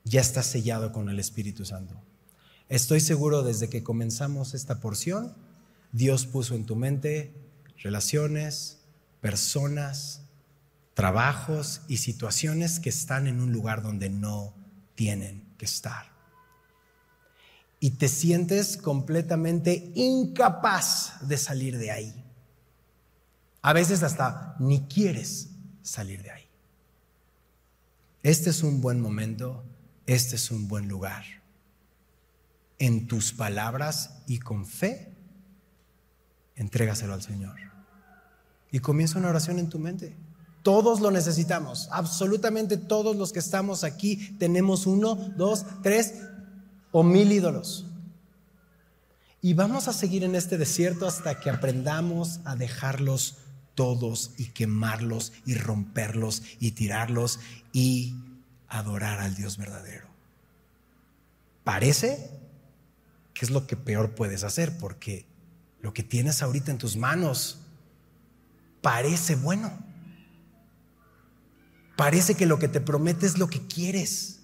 ya estás sellado con el Espíritu Santo. Estoy seguro desde que comenzamos esta porción, Dios puso en tu mente relaciones, personas, trabajos y situaciones que están en un lugar donde no tienen que estar. Y te sientes completamente incapaz de salir de ahí. A veces hasta ni quieres salir de ahí. Este es un buen momento, este es un buen lugar. En tus palabras y con fe, entrégaselo al Señor. Y comienza una oración en tu mente. Todos lo necesitamos, absolutamente todos los que estamos aquí tenemos uno, dos, tres o mil ídolos. Y vamos a seguir en este desierto hasta que aprendamos a dejarlos todos y quemarlos y romperlos y tirarlos y adorar al Dios verdadero. Parece que es lo que peor puedes hacer porque lo que tienes ahorita en tus manos parece bueno. Parece que lo que te promete es lo que quieres,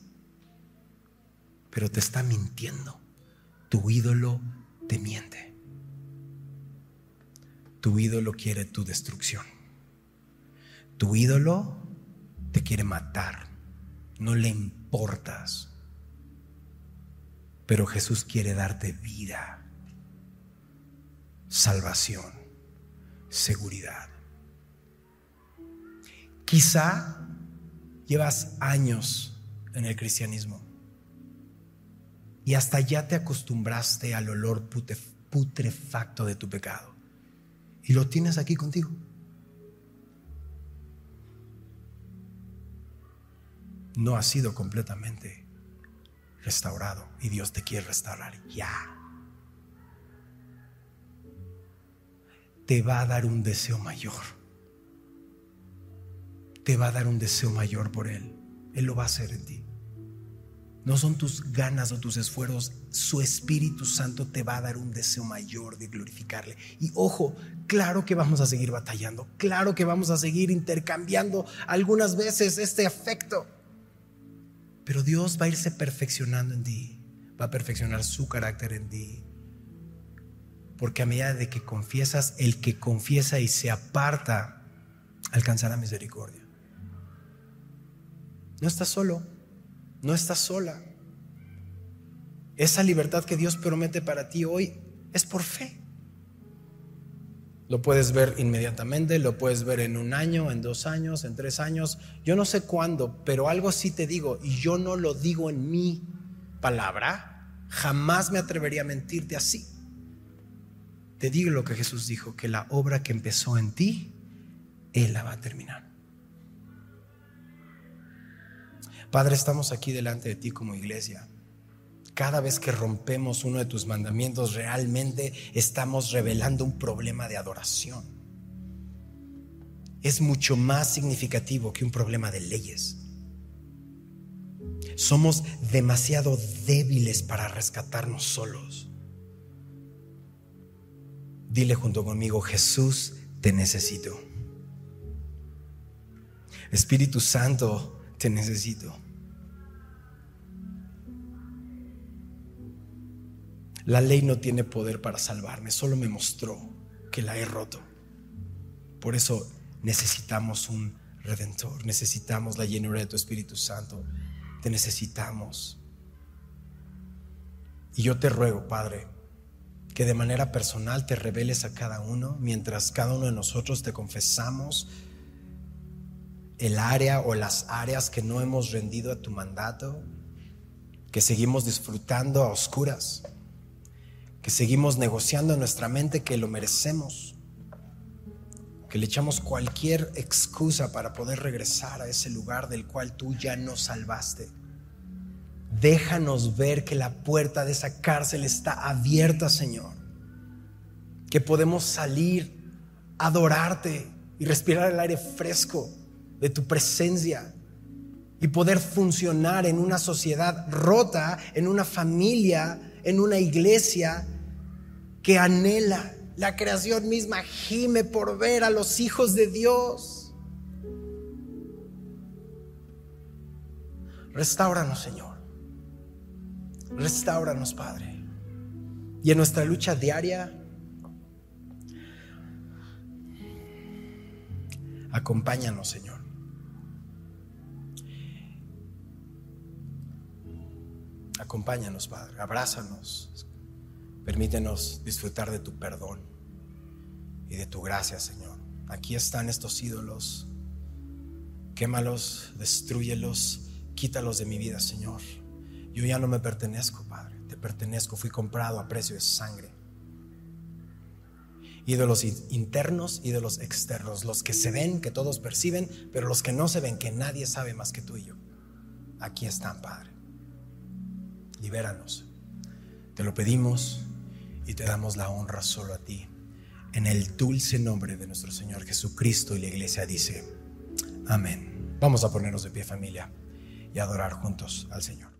pero te está mintiendo. Tu ídolo te miente. Tu ídolo quiere tu destrucción. Tu ídolo te quiere matar. No le importas. Pero Jesús quiere darte vida, salvación, seguridad. Quizá llevas años en el cristianismo y hasta ya te acostumbraste al olor putrefacto de tu pecado. Y lo tienes aquí contigo. No has sido completamente restaurado y Dios te quiere restaurar ya. Te va a dar un deseo mayor. Te va a dar un deseo mayor por Él. Él lo va a hacer en ti. No son tus ganas o tus esfuerzos, su Espíritu Santo te va a dar un deseo mayor de glorificarle. Y ojo, claro que vamos a seguir batallando, claro que vamos a seguir intercambiando algunas veces este afecto, pero Dios va a irse perfeccionando en ti, va a perfeccionar su carácter en ti. Porque a medida de que confiesas, el que confiesa y se aparta, alcanzará misericordia. No estás solo. No estás sola. Esa libertad que Dios promete para ti hoy es por fe. Lo puedes ver inmediatamente, lo puedes ver en un año, en dos años, en tres años. Yo no sé cuándo, pero algo sí te digo, y yo no lo digo en mi palabra, jamás me atrevería a mentirte así. Te digo lo que Jesús dijo, que la obra que empezó en ti, Él la va a terminar. Padre, estamos aquí delante de ti como iglesia. Cada vez que rompemos uno de tus mandamientos, realmente estamos revelando un problema de adoración. Es mucho más significativo que un problema de leyes. Somos demasiado débiles para rescatarnos solos. Dile junto conmigo, Jesús, te necesito. Espíritu Santo, te necesito. La ley no tiene poder para salvarme, solo me mostró que la he roto. Por eso necesitamos un redentor, necesitamos la llenura de tu Espíritu Santo, te necesitamos. Y yo te ruego, Padre, que de manera personal te reveles a cada uno, mientras cada uno de nosotros te confesamos el área o las áreas que no hemos rendido a tu mandato, que seguimos disfrutando a oscuras, que seguimos negociando en nuestra mente que lo merecemos, que le echamos cualquier excusa para poder regresar a ese lugar del cual tú ya nos salvaste. Déjanos ver que la puerta de esa cárcel está abierta, Señor. Que podemos salir, adorarte y respirar el aire fresco de tu presencia y poder funcionar en una sociedad rota, en una familia, en una iglesia que anhela. La creación misma gime por ver a los hijos de Dios. Restauranos, Señor. Restauranos, Padre. Y en nuestra lucha diaria, acompáñanos, Señor. Acompáñanos, Padre, abrázanos. Permítenos disfrutar de tu perdón y de tu gracia, Señor. Aquí están estos ídolos. Quémalos, destruyelos, quítalos de mi vida, Señor. Yo ya no me pertenezco, Padre. Te pertenezco, fui comprado a precio de sangre. Ídolos internos, ídolos externos, los que se ven, que todos perciben, pero los que no se ven, que nadie sabe más que tú y yo. Aquí están, Padre libéranos. Te lo pedimos y te damos la honra solo a ti. En el dulce nombre de nuestro Señor Jesucristo y la iglesia dice, amén. Vamos a ponernos de pie familia y adorar juntos al Señor.